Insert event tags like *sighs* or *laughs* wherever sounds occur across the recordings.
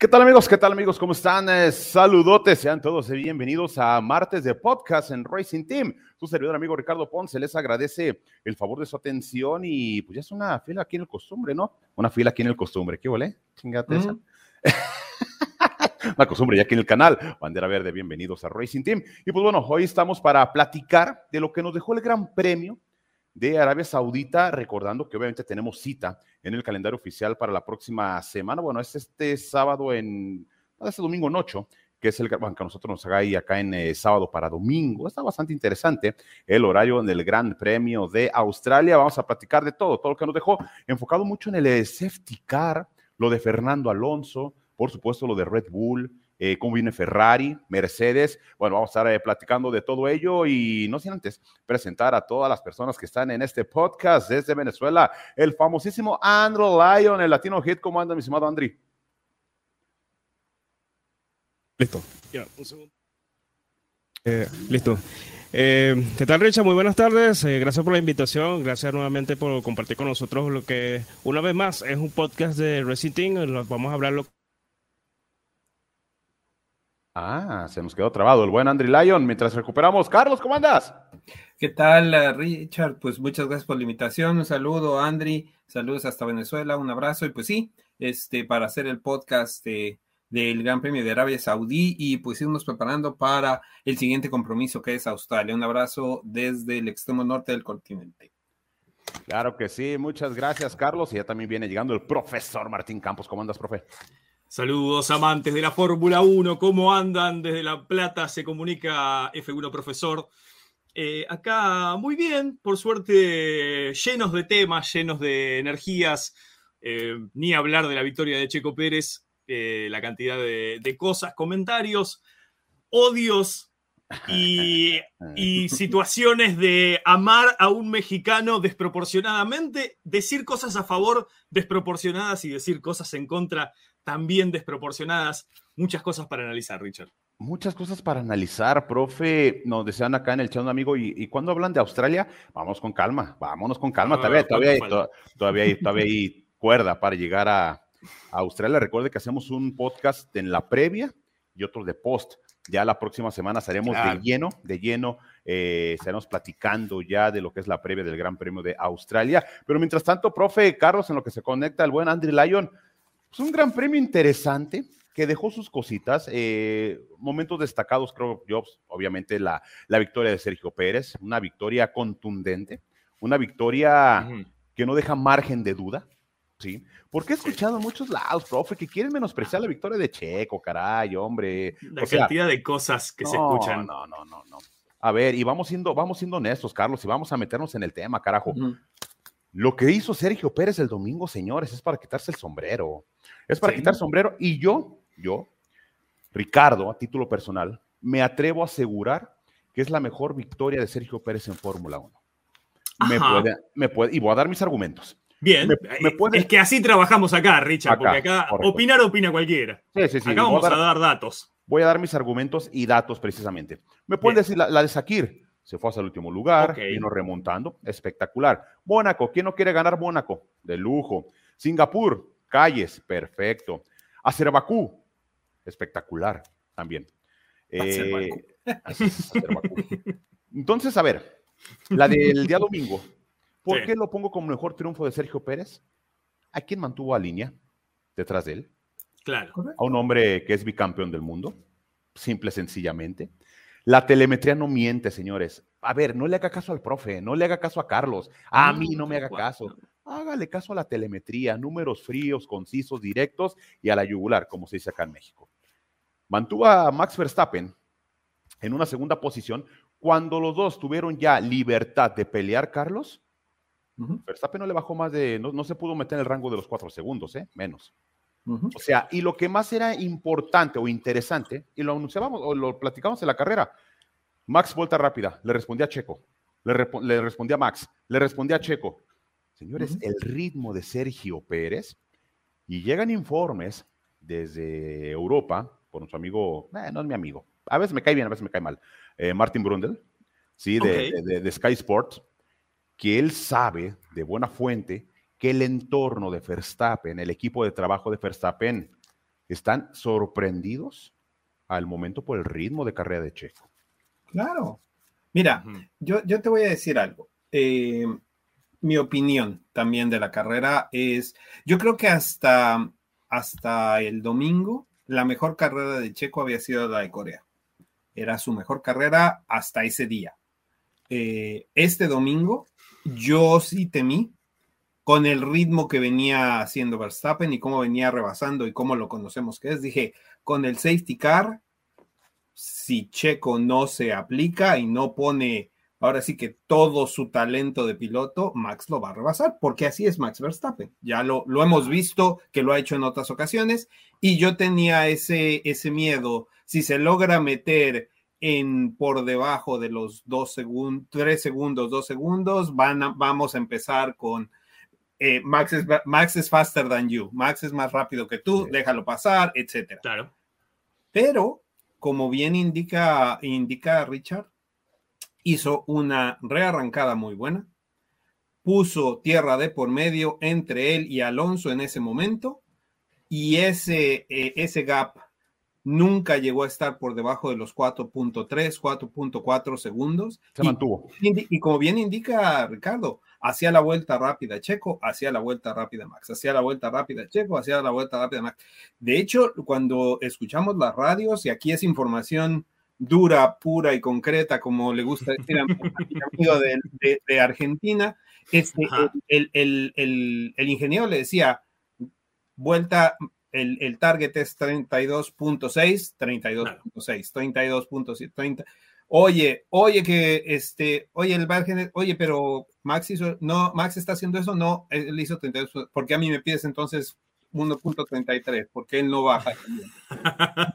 ¿Qué tal amigos? ¿Qué tal amigos? ¿Cómo están? Eh, saludotes, sean todos bienvenidos a martes de podcast en Racing Team. Su servidor amigo Ricardo Ponce les agradece el favor de su atención y pues ya es una fila aquí en el costumbre, ¿no? Una fila aquí en el costumbre. ¿Qué vale? Chingate esa. *laughs* una costumbre ya aquí en el canal. Bandera Verde, bienvenidos a Racing Team. Y pues bueno, hoy estamos para platicar de lo que nos dejó el Gran Premio de Arabia Saudita, recordando que obviamente tenemos cita en el calendario oficial para la próxima semana. Bueno, es este sábado en, este domingo en 8, que es el bueno, que nosotros nos haga ahí acá en eh, sábado para domingo. Está bastante interesante el horario del Gran Premio de Australia. Vamos a platicar de todo, todo lo que nos dejó enfocado mucho en el eh, safety car, lo de Fernando Alonso, por supuesto lo de Red Bull, eh, cómo viene Ferrari, Mercedes. Bueno, vamos a estar eh, platicando de todo ello y no sin antes presentar a todas las personas que están en este podcast desde Venezuela, el famosísimo Andrew Lyon, el Latino Hit. ¿Cómo anda, mi estimado Andri? Listo. Eh, listo. ¿Qué tal, Richard? Muy buenas tardes. gracias por la invitación. Gracias nuevamente por compartir con nosotros lo que, una vez más, es un podcast de Racing Team. Vamos a hablar lo Ah, se nos quedó trabado el buen Andrew Lyon. Mientras recuperamos, Carlos, ¿cómo andas? ¿Qué tal, eh, Richard? Pues muchas gracias por la invitación. Un saludo, Andri. Saludos hasta Venezuela. Un abrazo. Y pues sí, este, para hacer el podcast del Gran Premio de Arabia Saudí y pues irnos preparando para el siguiente compromiso que es Australia. Un abrazo desde el extremo norte del continente. Claro que sí, muchas gracias, Carlos. Y ya también viene llegando el profesor Martín Campos. ¿Cómo andas, profe? Saludos amantes de la Fórmula 1, ¿cómo andan? Desde La Plata se comunica F1 Profesor. Eh, acá muy bien, por suerte llenos de temas, llenos de energías, eh, ni hablar de la victoria de Checo Pérez, eh, la cantidad de, cosas, comentarios, odios y, *laughs* y, situaciones de amar a un mexicano desproporcionadamente, decir cosas a favor desproporcionadas y decir cosas en contra también desproporcionadas. Muchas cosas para analizar, Richard. Muchas cosas para analizar, profe. Nos desean acá en el chat un amigo. Y, cuando hablan de Australia, vamos con calma, vámonos con calma. todavía, todavía, hay, todavía, hay, todavía hay cuerda para llegar a, Australia. Recuerde que hacemos un podcast en la previa y otro de post. Ya la próxima semana estaremos de lleno, de lleno, eh, estaremos platicando ya de lo que es la previa del Gran Premio de Australia. Pero mientras tanto, profe Carlos, en lo que se conecta el buen Andrew Lyon, es un gran premio interesante que dejó sus cositas. Eh, momentos destacados, creo yo, pues, obviamente la, la, victoria de Sergio Pérez, una victoria contundente, una victoria que no deja margen de duda. ¿sí? Porque he escuchado en muchos lados, profe, que quieren menospreciar la victoria de Checo, caray, hombre. La cantidad de cosas que se escuchan. No, no, no, no. A ver, y vamos siendo, vamos siendo honestos, Carlos, y vamos a meternos en el tema, carajo. Lo que hizo Sergio Pérez el domingo, señores, es para quitarse el sombrero. Es para quitar sombrero. Y yo, yo, Ricardo, a título personal, me atrevo a asegurar que es la mejor victoria de Sergio Pérez en Fórmula 1. Me puede, me puede, y voy a dar mis argumentos. Bien, me, puede... es que así trabajamos acá, Richard, porque acá opinar opina cualquiera. Sí, sí, sí. Acá vamos a dar, datos. Voy a dar mis argumentos y datos precisamente. Me pueden decir la, de Sakir, se fue hasta el último lugar, vino remontando, espectacular. Mónaco, ¿quién no quiere ganar Mónaco? De lujo. Singapur, Calles, perfecto. Acerbacú, espectacular también. Eh, Entonces, a ver, la del día domingo, ¿por qué lo pongo como mejor triunfo de Sergio Pérez? ¿A quién mantuvo a línea detrás de él? Claro. A un hombre que es bicampeón del mundo, simple, sencillamente. La telemetría no miente, señores. A ver, no le haga caso al profe, no le haga caso a Carlos, a mí no me haga caso hágale caso a la telemetría, números fríos, concisos, directos y a la yugular, como se dice acá en México. Mantuvo a Max Verstappen en una segunda posición cuando los dos tuvieron ya libertad de pelear, Carlos. Verstappen no le bajó más de, no, se pudo meter en el rango de los cuatro segundos, ¿eh? menos. O sea, y lo que más era importante o interesante, y lo anunciábamos o lo platicamos en la carrera, Max vuelta rápida, le respondía a Checo, le, le respondía a Max, le respondía a Checo, Señores, el ritmo de Sergio Pérez, y llegan informes desde Europa, por nuestro amigo, eh, no es mi amigo, a veces me cae bien, a veces me cae mal, eh, Martin Brundle, ¿sí? De, Sky Sports, que él sabe de buena fuente que el entorno de Verstappen, el equipo de trabajo de Verstappen, están sorprendidos al momento por el ritmo de carrera de Checo. Claro. Mira, yo, yo te voy a decir algo. Eh, mi opinión también de la carrera es, yo creo que hasta, hasta el domingo, la mejor carrera de Checo había sido la de Corea. Era su mejor carrera hasta ese día. Eh, este domingo, yo sí temí con el ritmo que venía haciendo Verstappen y cómo venía rebasando y cómo lo conocemos que es. Dije, con el safety car, si Checo no se aplica y no pone ahora sí que todo su talento de piloto, Max lo va a rebasar, porque así es Max Verstappen. Ya lo, lo hemos visto que lo ha hecho en otras ocasiones y yo tenía ese, ese miedo, si se logra meter en por debajo de los dos segundos, tres segundos, dos segundos, van vamos a empezar con eh, Max, es, Max es faster than you, Max es más rápido que tú, déjalo pasar, etcétera. Claro. Pero, como bien indica, indica Richard, hizo una rearrancada muy buena, puso tierra de por medio entre él y Alonso en ese momento, y ese, eh, ese gap nunca llegó a estar por debajo de los 4.3, 4.4 segundos. Se mantuvo. Y, como bien indica Ricardo, hacía la vuelta rápida Checo, hacía la vuelta rápida Max, hacía la vuelta rápida Checo, hacía la vuelta rápida Max. De hecho, cuando escuchamos las radios, y aquí es información dura, pura y concreta, como le gusta decir a mi *laughs* amigo de, Argentina, este, el, el, el, ingeniero le decía, vuelta, el, target es 32.6, 32.6, 32.7, 30. Oye, oye que este, oye el margen, oye, pero Max hizo, no, Max está haciendo eso, no, él hizo 32, ¿por qué a mí me pides entonces 1.33, porque él no baja.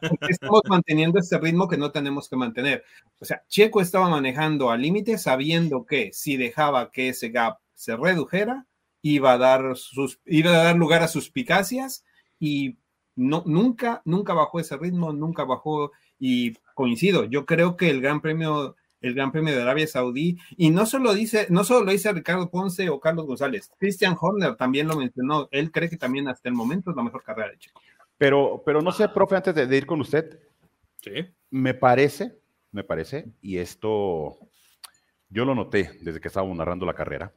Porque estamos *laughs* manteniendo este ritmo que no tenemos que mantener. O sea, Checo estaba manejando al límite sabiendo que si dejaba que ese gap se redujera, iba a dar, sus, iba a dar lugar a suspicacias y no, nunca, nunca bajó ese ritmo, nunca bajó y coincido, yo creo que el Gran Premio el Gran Premio de Arabia Saudí. Y no solo dice, no solo lo dice Ricardo Ponce o Carlos González, Christian Horner también lo mencionó. Él cree que también hasta el momento es la mejor carrera de Checo. Pero, pero no sé, profe, antes de, ir con usted, ¿Sí? me parece, me parece, y esto yo lo noté desde que estábamos narrando la carrera.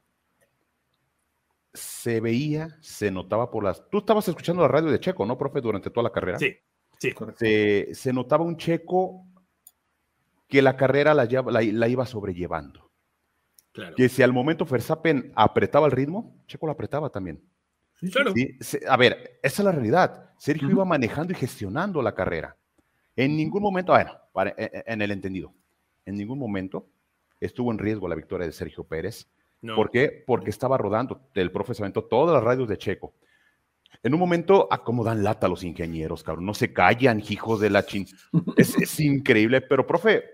Se veía, se notaba por las. Tú estabas escuchando la radio de Checo, ¿no, profe, durante toda la carrera? Sí, sí. Se, se notaba un Checo que la carrera la, la, iba sobrellevando. Que si al momento Verstappen apretaba el ritmo, Checo lo apretaba también. claro. a ver, esa es la realidad. Sergio iba manejando y gestionando la carrera. En ningún momento, bueno, e, e, en el entendido, en ningún momento estuvo en riesgo la victoria de Sergio Pérez. ¿Por qué? Porque estaba rodando el profesor todas las radios de Checo. En un momento acomodan lata los ingenieros, cabrón. No se callan, hijos de la chin. Es, es increíble, pero profe,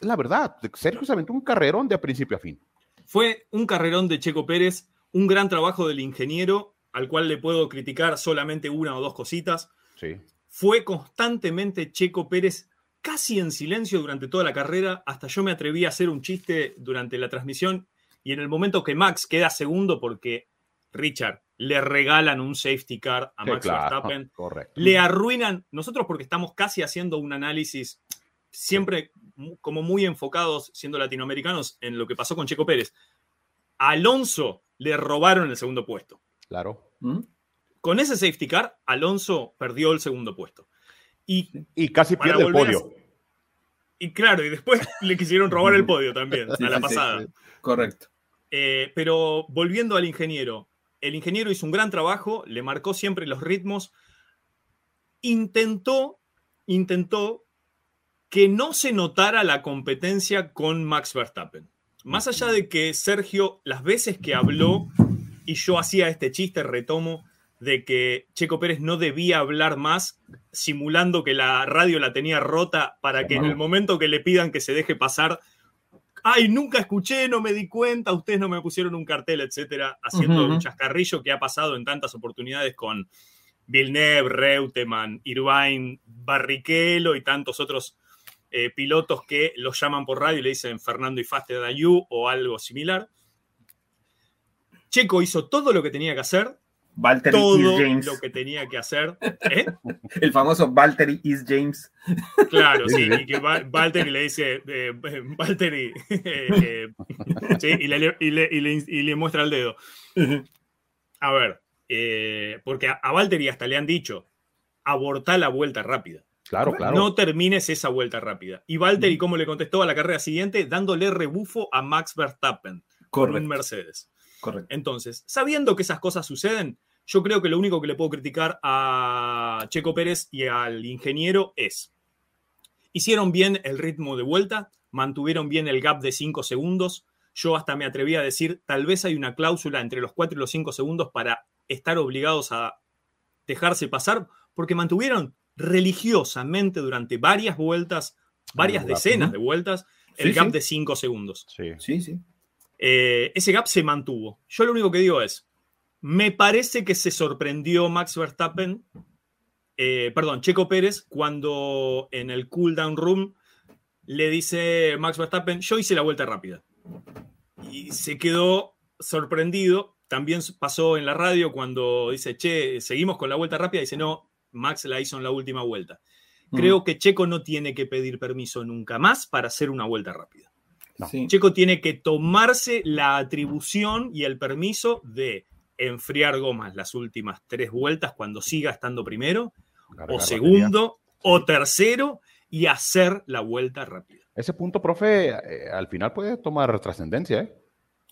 la verdad, Sergio se aventó un carrerón de principio a fin. Fue un carrerón de Checo Pérez, un gran trabajo del ingeniero, al cual le puedo criticar solamente una o dos cositas. Sí. Fue constantemente Checo Pérez casi en silencio durante toda la carrera, hasta yo me atreví a hacer un chiste durante la transmisión y en el momento que Max queda segundo porque Richard le regalan un safety car a Max Verstappen, *laughs* le arruinan, nosotros porque estamos casi haciendo un análisis siempre como muy enfocados, siendo latinoamericanos, en lo que pasó con Checo Pérez. Alonso le robaron el segundo puesto. Claro. ¿Mm? Con ese safety car, Alonso perdió el segundo puesto. Y, y casi pierde el podio. y claro, y después *laughs* le quisieron robar el podio también, a la pasada. correcto. Eh, pero volviendo al ingeniero, el ingeniero hizo un gran trabajo, le marcó siempre los ritmos, intentó, intentó que no se notara la competencia con Max Verstappen. Más allá de que Sergio, las veces que habló, y yo hacía este chiste, retomo, de que Checo Pérez no debía hablar más, simulando que la radio la tenía rota para que en el momento que le pidan que se deje pasar, ay, nunca escuché, no me di cuenta, ustedes no me pusieron un cartel, etcétera, haciendo un chascarrillo que ha pasado en tantas oportunidades con Villeneuve, Reutemann, Irvine, Barrichello y tantos otros eh, pilotos que los llaman por radio y le dicen Fernando y Faster than you o algo similar. Checo hizo todo lo que tenía que hacer, Valtteri todo lo que tenía que hacer. ¿eh? *laughs* El famoso Valtteri is James. Claro, sí, y que Valtteri le dice, eh, *laughs* Valtteri, eh, sí, y le, y, le, y, le, muestra el dedo. A ver, porque a, a Valtteri hasta le han dicho, aborta la vuelta rápida. Claro, claro. No termines esa vuelta rápida. Y Valtteri, ¿cómo le contestó a la carrera siguiente? Dándole rebufo a Max Verstappen con un Mercedes. Correcto. Entonces, sabiendo que esas cosas suceden, yo creo que lo único que le puedo criticar a Checo Pérez y al ingeniero es, hicieron bien el ritmo de vuelta, mantuvieron bien el gap de 5 segundos. Yo hasta me atreví a decir, tal vez hay una cláusula entre los 4 y los 5 segundos para estar obligados a dejarse pasar, porque mantuvieron religiosamente durante varias vueltas, varias decenas de vueltas, el gap de 5 segundos. Sí, sí. sí. Eh, ese gap se mantuvo. Yo lo único que digo es, me parece que se sorprendió Max Verstappen, eh, perdón, Checo Pérez, cuando en el cooldown room le dice Max Verstappen, yo hice la vuelta rápida. Y se quedó sorprendido. También pasó en la radio cuando dice, che, seguimos con la vuelta rápida. Dice, no, Max la hizo en la última vuelta. Creo que Checo no tiene que pedir permiso nunca más para hacer una vuelta rápida. Checo tiene que tomarse la atribución y el permiso de enfriar gomas las últimas tres vueltas cuando siga estando primero, o segundo, o tercero, y hacer la vuelta rápida. Ese punto, profe, eh, al final puede tomar trascendencia, ¿eh?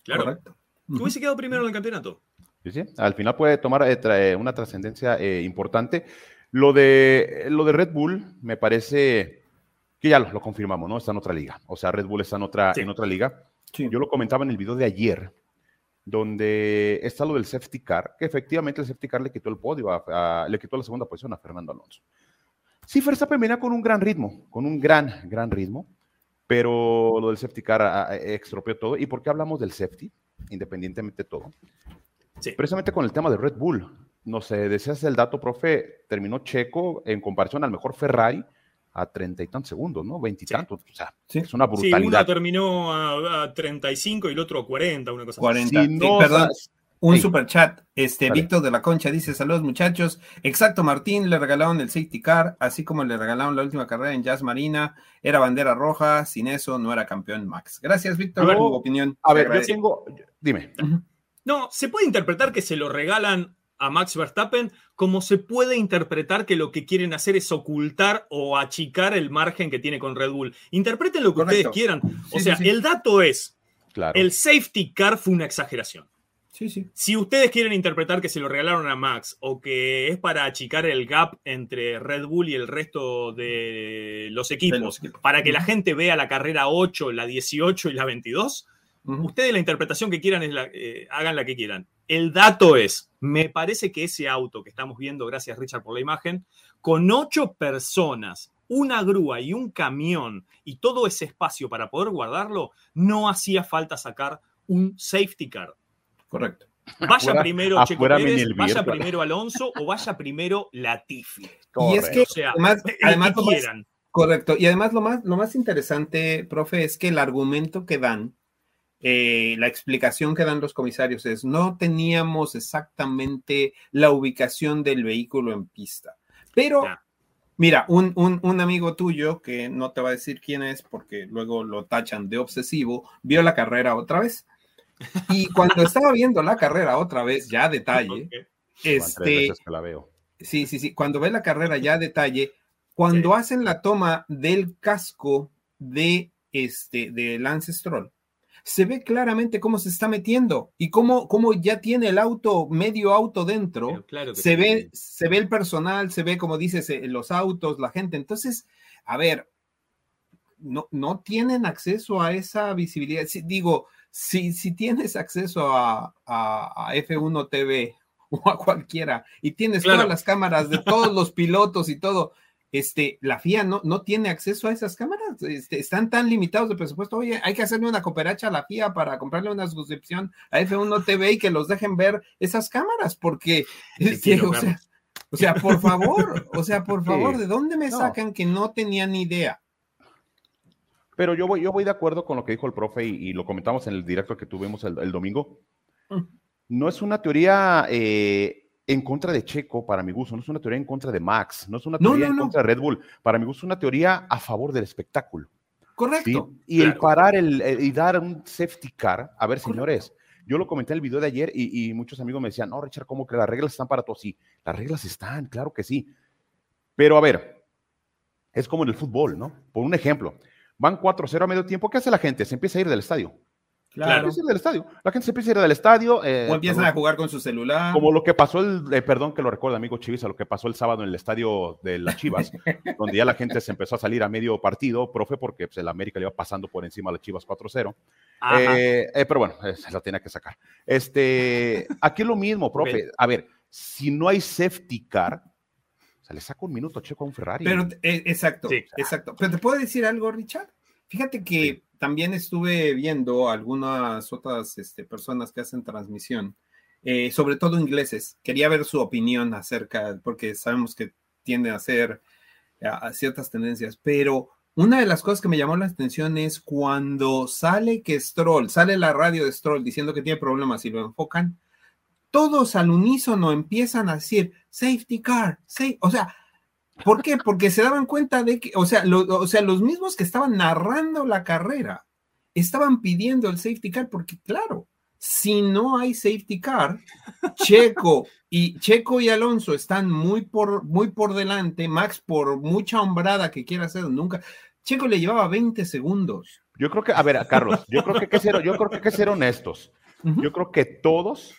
Claro. Correcto. hubiese quedado primero en el campeonato. Sí, sí. Al final puede tomar eh, una trascendencia eh, importante. Lo de, lo de Red Bull me parece que ya lo, confirmamos, ¿no? Está en otra liga. O sea, Red Bull está en otra, en otra liga. Yo lo comentaba en el video de ayer, donde está lo del safety car, que efectivamente el safety car le quitó el podio, le quitó la segunda posición a Fernando Alonso. Sí, Verstappen venía con un gran ritmo, con un gran, gran ritmo, pero lo del safety car extropió todo. ¿Y por qué hablamos del safety? Independientemente de todo. Precisamente con el tema de Red Bull. No sé, deseas el dato, profe, terminó Checo en comparación al mejor Ferrari a treinta y tantos segundos, ¿no? Veintitantos. O sea, es una brutalidad. Sí, uno terminó a, treinta y cinco y el otro a cuarenta, una cosa 40. así. perdón. Un super chat. Este, Víctor de la Concha dice: Saludos, muchachos. Exacto, Martín, le regalaron el safety car, así como le regalaron la última carrera en Jazz Marina. Era bandera roja, sin eso no era campeón Max. Gracias, Víctor, por tu opinión. A ver, yo tengo. Dime. No, se puede interpretar que se lo regalan a Max Verstappen, como se puede interpretar que lo que quieren hacer es ocultar o achicar el margen que tiene con Red Bull. Interpreten lo que ustedes quieran. o sea, el dato es, el safety car fue una exageración. Si ustedes quieren interpretar que se lo regalaron a Max o que es para achicar el gap entre Red Bull y el resto de los equipos, para que la gente vea la carrera 8, la 18 y la 22, Ustedes la interpretación que quieran es la, eh, hagan la que quieran. El dato es, me parece que ese auto que estamos viendo, gracias Richard por la imagen, con ocho personas, una grúa y un camión y todo ese espacio para poder guardarlo, no hacía falta sacar un safety car. Correcto. Vaya primero Checo Pérez, vaya primero Alonso o vaya primero Latifi. Y es que además, además quieran. correcto. Y además lo más, lo más interesante, profe, es que el argumento que dan eh, la explicación que dan los comisarios es, no teníamos exactamente la ubicación del vehículo en pista. Pero, mira, un, un, amigo tuyo, que no te va a decir quién es porque luego lo tachan de obsesivo, vio la carrera otra vez. Y *laughs* cuando estaba viendo la carrera otra vez, ya a detalle, este... la veo. Sí, sí, sí, cuando ve la carrera ya a detalle, cuando hacen la toma del casco de, este, de Lance Stroll, se ve claramente cómo se está metiendo y cómo, cómo ya tiene el auto, medio auto dentro. se, ve, se ve el personal, se ve, como dices, eh, los autos, la gente. Entonces, a ver, no, no tienen acceso a esa visibilidad. digo, si, si tienes acceso a, a, F1 TV *laughs* o a cualquiera y tienes todas las cámaras de todos los pilotos y todo, este, la FIA no, no tiene acceso a esas cámaras, este, están tan limitados de presupuesto, oye, hay que hacerle una cooperacha a la FIA para comprarle una suscripción a F1 TV y que los dejen ver esas cámaras, porque, *laughs* o, sea, por favor, o sea, por *laughs* favor, ¿de dónde me sacan que no tenían idea? Pero yo voy, yo voy de acuerdo con lo que dijo el profe y, lo comentamos en el directo que tuvimos el, domingo. Mm. No es una teoría eh, en contra de Checo, para mi gusto, no es una teoría en contra de Max, no es una teoría en contra de Red Bull, para mi gusto es una teoría a favor del espectáculo. Correcto. Y el parar el, y dar un safety car, a ver, señores, yo lo comenté en el video de ayer y, muchos amigos me decían, no, Richard, ¿cómo que las reglas están para todos? Sí, las reglas están, claro que sí. Pero a ver, es como en el fútbol, ¿no? Por un ejemplo, van 4-0 a medio tiempo, ¿qué hace la gente? Se empieza a ir del estadio. Claro. del estadio. La gente se empieza a ir del estadio. Eh, o empiezan a jugar con su celular. Como lo que pasó el, eh, perdón que lo recuerda, amigo Chivisa, lo que pasó el sábado en el estadio de las Chivas, *laughs* donde ya la gente se empezó a salir a medio partido, profe, porque pues, el América le iba pasando por encima a las Chivas 4-0. Eh, pero bueno, se la tenía que sacar. Este, *laughs* aquí lo mismo, profe. A ver, si no hay safety car, se le saca un minuto Checo a un Ferrari. Pero, exacto, exacto. Pero te puedo decir algo, Richard. Fíjate que también estuve viendo algunas otras este, personas que hacen transmisión, eh, sobre todo ingleses. Quería ver su opinión acerca, porque sabemos que tienden a hacer a ciertas tendencias, pero una de las cosas que me llamó la atención es cuando sale que Stroll, sale la radio de Stroll diciendo que tiene problemas y lo enfocan, todos al unísono empiezan a decir safety car, o sea, ¿Por qué? Porque se daban cuenta de que, o sea, o sea, los mismos que estaban narrando la carrera estaban pidiendo el safety car, porque claro, si no hay safety car, Checo y Checo y Alonso están muy por, muy por delante, Max por mucha hombrada que quiera hacer, nunca. Checo le llevaba 20 segundos. Yo creo que, a ver, Carlos, yo creo que hay que ser, yo creo que hay que ser honestos. Yo creo que todos,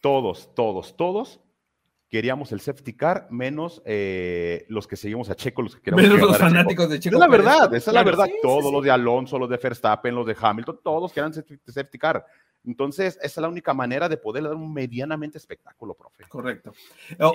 todos, todos, todos queríamos el safety car, menos eh, los que seguimos a Checo, los que queríamos. Menos los fanáticos de Checo. Es la verdad, esa es la verdad. todos los de Alonso, los de Verstappen, los de Hamilton, todos querían safety car. Entonces, esa es la única manera de poder dar un medianamente espectáculo, profe. Correcto.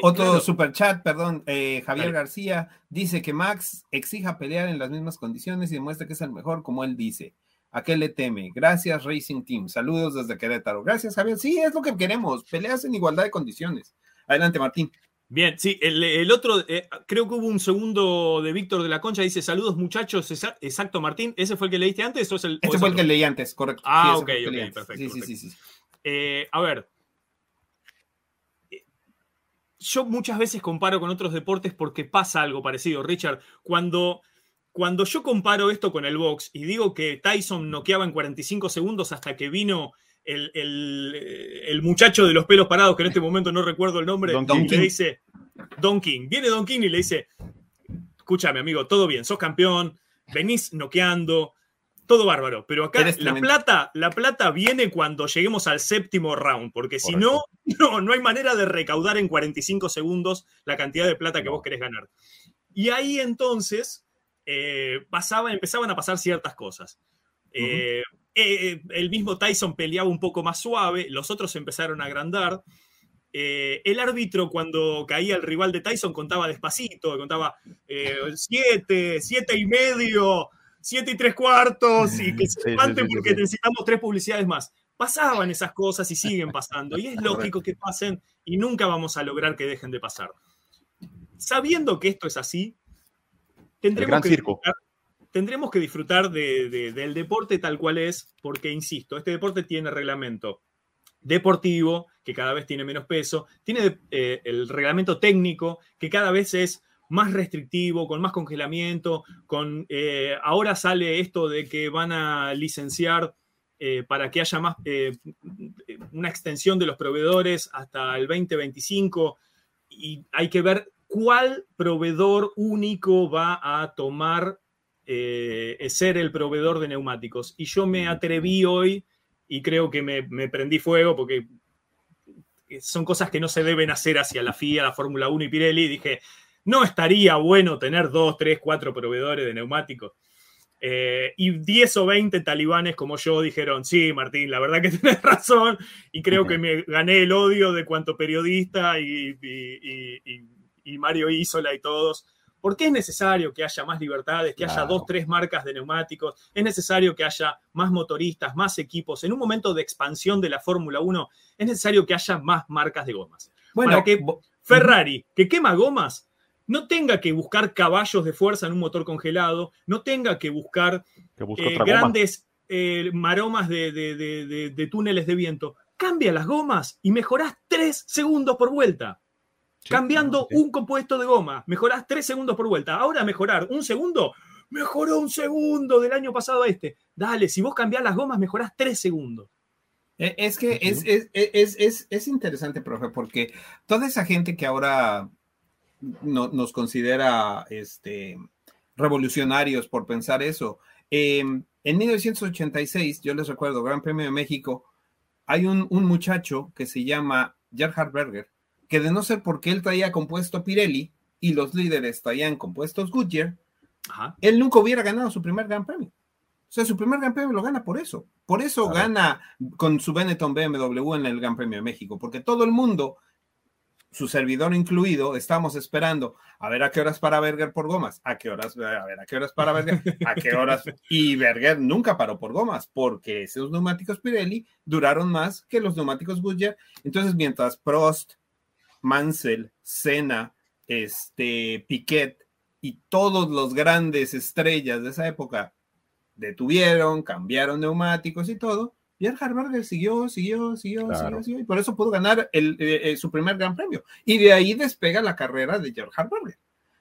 Otro super chat, perdón, eh, Javier García dice que Max exija pelear en las mismas condiciones y demuestra que es el mejor, como él dice. ¿A qué le teme? Gracias, Racing Team. Saludos desde Querétaro. Gracias, Javier. Sí, es lo que queremos. Peleas en igualdad de condiciones. Adelante, Martín. Bien, sí, el, otro, eh, creo que hubo un segundo de Víctor de la Concha, dice saludos muchachos, exacto, Martín, ¿ese fue el que leíste antes o es el Ese fue el que leí antes, correcto. Ah, ok, ok, perfecto. Sí, sí, sí. Eh, a ver, yo muchas veces comparo con otros deportes porque pasa algo parecido, Richard. Cuando, cuando yo comparo esto con el box y digo que Tyson noqueaba en 45 segundos hasta que vino el, muchacho de los pelos parados, que en este momento no recuerdo el nombre, Don le dice, Don King, viene Don King y le dice, escúchame amigo, todo bien, sos campeón, venís noqueando, todo bárbaro, pero acá la plata, la plata viene cuando lleguemos al séptimo round, porque si no, no, no hay manera de recaudar en 45 segundos la cantidad de plata que vos querés ganar. Y ahí entonces eh, pasaba, empezaban a pasar ciertas cosas. Eh, eh, el mismo Tyson peleaba un poco más suave, los otros empezaron a agrandar. Eh, el árbitro cuando caía el rival de Tyson contaba despacito, contaba eh, siete, siete y medio, siete y tres cuartos, y que se levanten porque necesitamos tres publicidades más. Pasaban esas cosas y siguen pasando, y es *laughs* lógico que pasen y nunca vamos a lograr que dejen de pasar. Sabiendo que esto es así, tendremos que tendremos que disfrutar del deporte tal cual es, porque, insisto, este deporte tiene reglamento deportivo, que cada vez tiene menos peso, tiene eh, el reglamento técnico, que cada vez es más restrictivo, con más congelamiento, con eh, ahora sale esto de que van a licenciar eh, para que haya más una extensión de los proveedores hasta el 2025 y hay que ver cuál proveedor único va a tomar eh, ser el proveedor de neumáticos. Y yo me atreví hoy y creo que me, prendí fuego porque son cosas que no se deben hacer hacia la FIA, la Fórmula 1 y Pirelli. dije, no estaría bueno tener dos, tres, cuatro proveedores de neumáticos. Eh, y 10 o 20 talibanes como yo dijeron, sí, Martín, la verdad que *laughs* tienes razón. Y creo que me gané el odio de cuanto periodista y, y, y Mario Isola y todos porque es necesario que haya más libertades, que haya dos, tres marcas de neumáticos, es necesario que haya más motoristas, más equipos. En un momento de expansión de la Fórmula 1, es necesario que haya más marcas de gomas. Bueno, para que Ferrari, que quema gomas, no tenga que buscar caballos de fuerza en un motor congelado, no tenga que buscar eh, grandes eh, maromas de, de túneles de viento. Cambia las gomas y mejorás tres segundos por vuelta. Cambiando un compuesto de goma. Mejorás tres segundos por vuelta. Ahora mejorar un segundo, mejoró un segundo del año pasado a este. Dale, si vos cambiás las gomas, mejorás tres segundos. E, es que es, es, es, interesante, profe, porque toda esa gente que ahora nos considera este, revolucionarios por pensar eso, em, en 1986, yo les recuerdo, Gran Premio de México, hay un, un muchacho que se llama Gerhard Berger, que de no ser porque él traía compuesto Pirelli y los líderes traían compuestos Goodyear, él nunca hubiera ganado su primer Gran Premio. O sea, su primer Gran Premio lo gana por eso. Por eso gana con su Benetton BMW en el Gran Premio de México, porque todo el mundo su servidor incluido, estamos esperando a ver a qué horas para Berger por gomas, a qué horas, a ver a qué horas para Berger, a qué horas. Y Berger nunca paró por gomas, porque esos neumáticos Pirelli duraron más que los neumáticos Goodyear. Entonces, mientras Prost, Mansell, Senna, este, Piquet y todos los grandes estrellas de esa época detuvieron, cambiaron neumáticos y todo, Pierre Harberger siguió, siguió, siguió, siguió, y por eso pudo ganar el, eh, eh, su primer gran premio. Y de ahí despega la carrera de George Harberger.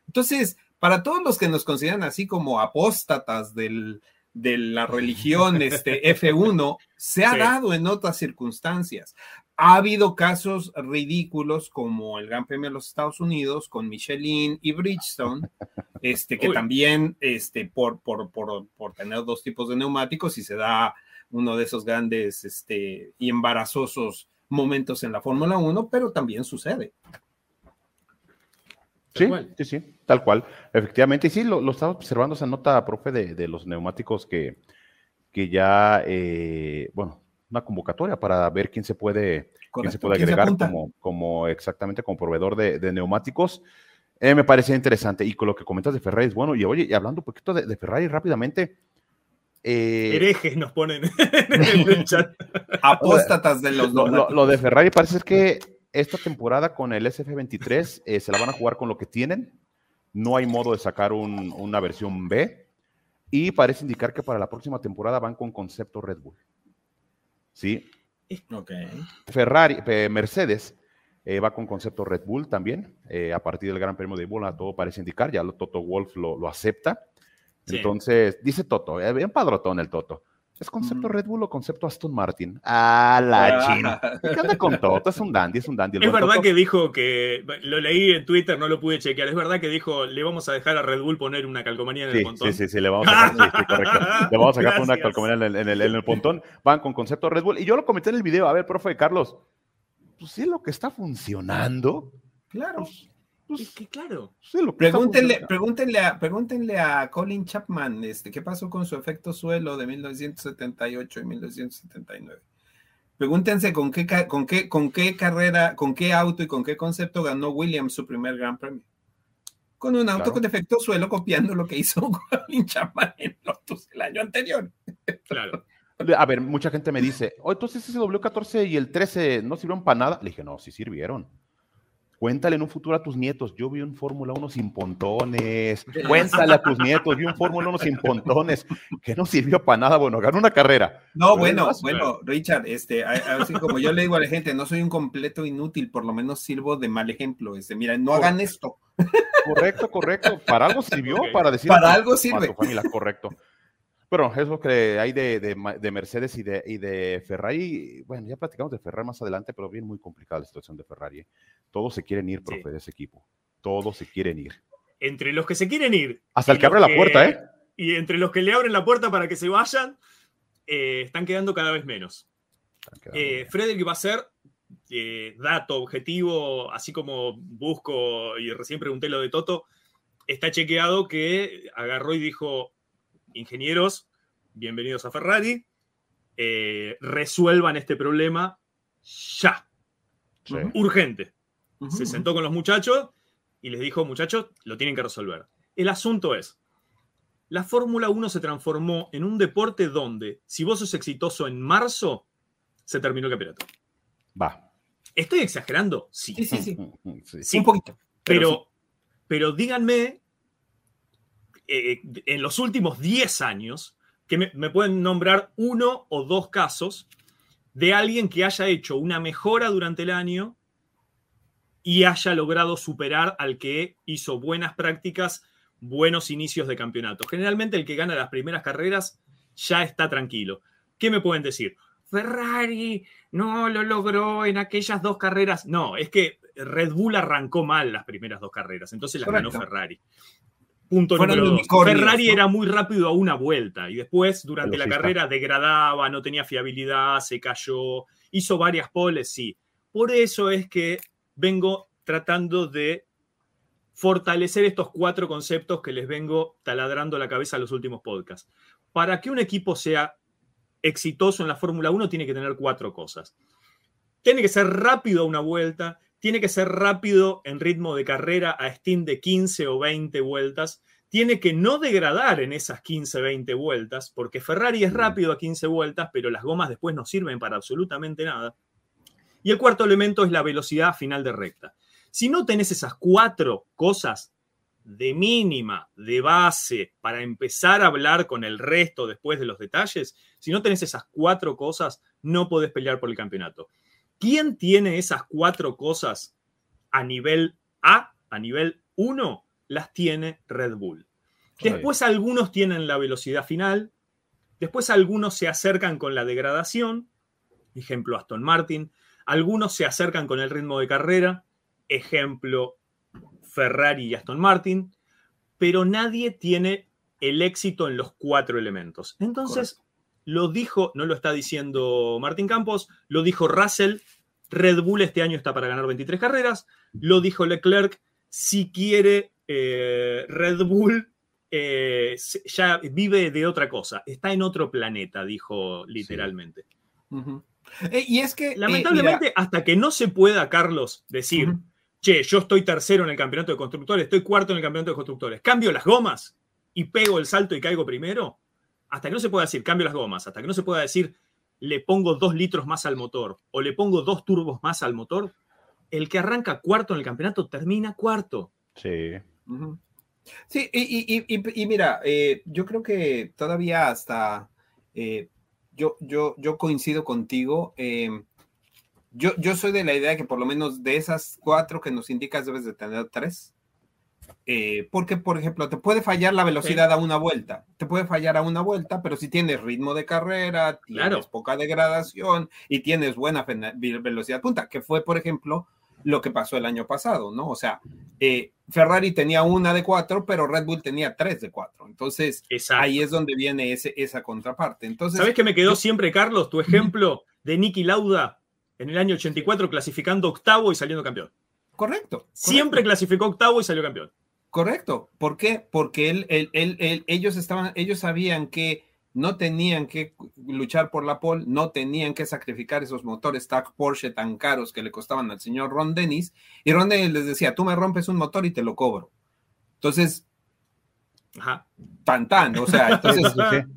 Entonces, para todos los que nos consideran así como apóstatas del, de la religión este, *laughs* F1, se ha dado en otras circunstancias. Ha habido casos ridículos como el Gran Premio de los Estados Unidos con Michelin y Bridgestone, este, que también este, por, por, por, por tener dos tipos de neumáticos y se da uno de esos grandes este, y embarazosos momentos en la Fórmula 1, pero también sucede. Sí, sí, sí, tal cual. Efectivamente, y sí, lo, estaba observando esa nota, profe, de, los neumáticos que, que ya, eh, bueno, una convocatoria para ver quién se puede, quién se puede agregar como, como exactamente como proveedor de, neumáticos. Eh, me parece interesante. Y con lo que comentas de Ferrari es bueno. Y oye, y hablando un poquito de Ferrari rápidamente, eh, Herejes nos ponen *laughs* en el chat. *laughs* Apóstatas de los. Lo, de Ferrari parece que esta temporada con el SF23 eh, se la van a jugar con lo que tienen. No hay modo de sacar una versión B. Y parece indicar que para la próxima temporada van con concepto Red Bull. ¿Sí? Ok. Ferrari, eh, Mercedes va con concepto Red Bull también. a partir del Gran Premio de Imola, todo parece indicar. Ya Toto Wolf lo acepta. Entonces, dice Toto, eh, bien padrotón el Toto. ¿Es concepto Red Bull o concepto Aston Martin? Ah, la ah. china. *laughs* ¿Qué onda con Toto? Es un dandy, es un dandy. es verdad que dijo que, lo leí en Twitter, no lo pude chequear, es verdad que dijo, le vamos a dejar a Red Bull poner una calcomanía en el pontón. Sí, sí, sí, le vamos a *laughs* dejar, sí, correcto. Le vamos a dejar una calcomanía en el, en, el, pontón. Van con concepto Red Bull. Y yo lo comenté en el video, a ver, profe Carlos, pues sí es lo que está funcionando. Claro. Pues, pues, que claro. pregúntenle, pregúntenle, a, pregúntenle a Colin Chapman este, qué pasó con su efecto suelo de 1978 y 1979. Pregúntense con qué, con qué, con qué carrera, con qué auto y con qué concepto ganó Williams su primer Gran Premio. Con un auto con efecto suelo copiando lo que hizo *laughs* Colin Chapman en Lotus el año anterior. Claro. A ver, mucha gente me dice, oh, entonces ese W14 y el 13 no sirvieron para nada. Le dije, no, sí sirvieron. Cuéntale en un futuro a tus nietos, yo vi un Fórmula 1 sin pontones. *laughs* Cuéntale a tus nietos, vi un Fórmula 1 sin pontones, que no sirvió para nada. Bueno, ganó una carrera. No, bueno, bueno, Richard, este, así como yo le digo a la gente, no soy un completo inútil, por lo menos sirvo de mal ejemplo. Este, mira, no hagan esto. Correcto, correcto. Para algo sirvió, para decir. Para algo sirve. familia, correcto. Pero es lo que hay de, de, Mercedes y de, y de, Ferrari. Bueno, ya platicamos de Ferrari más adelante, pero bien muy complicada la situación de Ferrari. ¿eh? Todos se quieren ir, profe, de ese equipo. Todos se quieren ir. Entre los que se quieren ir. Hasta el que abre la puerta, ¿eh? Y entre los que le abren la puerta para que se vayan, eh, están quedando cada vez menos. Eh, Frederick va a ser eh, dato objetivo, así como busco y recién pregunté lo de Toto, está chequeado que agarró y dijo, ingenieros, bienvenidos a Ferrari, eh, resuelvan este problema ya. Urgente. Se sentó con los muchachos y les dijo, muchachos, lo tienen que resolver. El asunto es, la Fórmula 1 se transformó en un deporte donde, si vos sos exitoso en marzo, se terminó el campeonato. Va. ¿Estoy exagerando? Sí. Sí, sí, sí. *laughs* Un poquito. Pero, pero díganme eh, en los últimos 10 años, que me, pueden nombrar uno o dos casos de alguien que haya hecho una mejora durante el año y haya logrado superar al que hizo buenas prácticas, buenos inicios de campeonato. Generalmente el que gana las primeras carreras ya está tranquilo. ¿Qué me pueden decir? Ferrari no lo logró en aquellas dos carreras. No, es que Red Bull arrancó mal las primeras dos carreras, entonces las ganó Ferrari. Punto número dos. Ferrari era muy rápido a una vuelta y después durante la carrera degradaba, no tenía fiabilidad, se cayó, hizo varias poles, sí. Por eso es que vengo tratando de fortalecer estos cuatro conceptos que les vengo taladrando la cabeza a los últimos podcasts. Para que un equipo sea exitoso en la Fórmula 1 tiene que tener cuatro cosas. Tiene que ser rápido a una vuelta, tiene que ser rápido en ritmo de carrera a stint de 15 o 20 vueltas, tiene que no degradar en esas 15, 20 vueltas, porque Ferrari es rápido a 15 vueltas, pero las gomas después no sirven para absolutamente nada. Y el cuarto elemento es la velocidad final de recta. Si no tenés esas cuatro cosas de mínima, de base, para empezar a hablar con el resto después de los detalles, si no tenés esas cuatro cosas, no podés pelear por el campeonato. ¿Quién tiene esas cuatro cosas a nivel A, a nivel 1? Las tiene Red Bull. Después algunos tienen la velocidad final, después algunos se acercan con la degradación, ejemplo Aston Martin, algunos se acercan con el ritmo de carrera, ejemplo Ferrari y Aston Martin, pero nadie tiene el éxito en los cuatro elementos. Entonces, lo dijo, no lo está diciendo Martín Campos, lo dijo Russell, Red Bull este año está para ganar 23 carreras, lo dijo Leclerc, si quiere eh, Red Bull eh, ya vive de otra cosa, está en otro planeta, dijo literalmente. Eh, y es que... Lamentablemente, hasta que no se pueda, Carlos, decir, che, yo estoy tercero en el campeonato de constructores, estoy cuarto en el campeonato de constructores, cambio las gomas y pego el salto y caigo primero, hasta que no se pueda decir cambio las gomas, hasta que no se pueda decir le pongo dos litros más al motor o le pongo dos turbos más al motor, el que arranca cuarto en el campeonato termina cuarto. Sí. Sí, y, mira, eh, yo creo que todavía hasta eh, yo, yo, yo coincido contigo. Eh, yo, yo soy de la idea que por lo menos de esas cuatro que nos indicas debes de tener tres. Eh, porque, por ejemplo, te puede fallar la velocidad a una vuelta, te puede fallar a una vuelta, pero si tienes ritmo de carrera, tienes poca degradación y tienes buena velocidad punta, que fue, por ejemplo, lo que pasó el año pasado, ¿no? O sea, eh, Ferrari tenía una de cuatro, pero Red Bull tenía tres de cuatro. Entonces, ahí es donde viene ese, esa contraparte. Entonces, ¿Sabes qué me quedó siempre, Carlos? Tu ejemplo de Nicky Lauda en el año 84 clasificando octavo y saliendo campeón. Correcto. Siempre clasificó octavo y salió campeón. Correcto. ¿Por qué? Porque él, ellos, estaban, ellos sabían que no tenían que luchar por la pole, no tenían que sacrificar esos motores TAC Porsche tan caros que le costaban al señor Ron Dennis. Y Ron Dennis les decía, tú me rompes un motor y te lo cobro. Entonces, Ajá. tan o sea, *laughs* entonces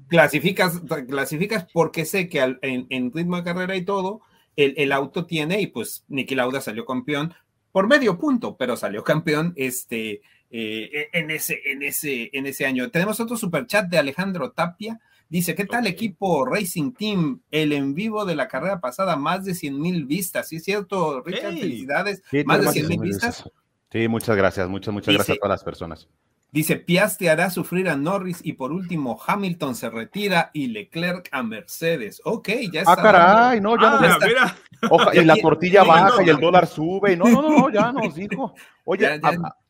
clasificas, clasificas porque sé que en, ritmo de carrera y todo, el, auto tiene, y pues Nicky Lauda salió campeón por medio punto, pero salió campeón este, eh, en, ese, en, ese, en ese año. Tenemos otro super chat de Alejandro Tapia. Dice, ¿qué tal equipo Racing Team? El en vivo de la carrera pasada, más de 100 mil vistas. ¿Sí es cierto, Richard? Felicidades. más de 100 mil vistas. Sí, muchas gracias. Muchas, muchas gracias a todas las personas. Dice, Piastri hará sufrir a Norris y por último Hamilton se retira y Leclerc a Mercedes. Ok, ya ah, está. Ah, caray, no, ya no. Está. y la tortilla *laughs* baja y el dólar sube. No, no, no, ya nos dijo. *laughs* Oye,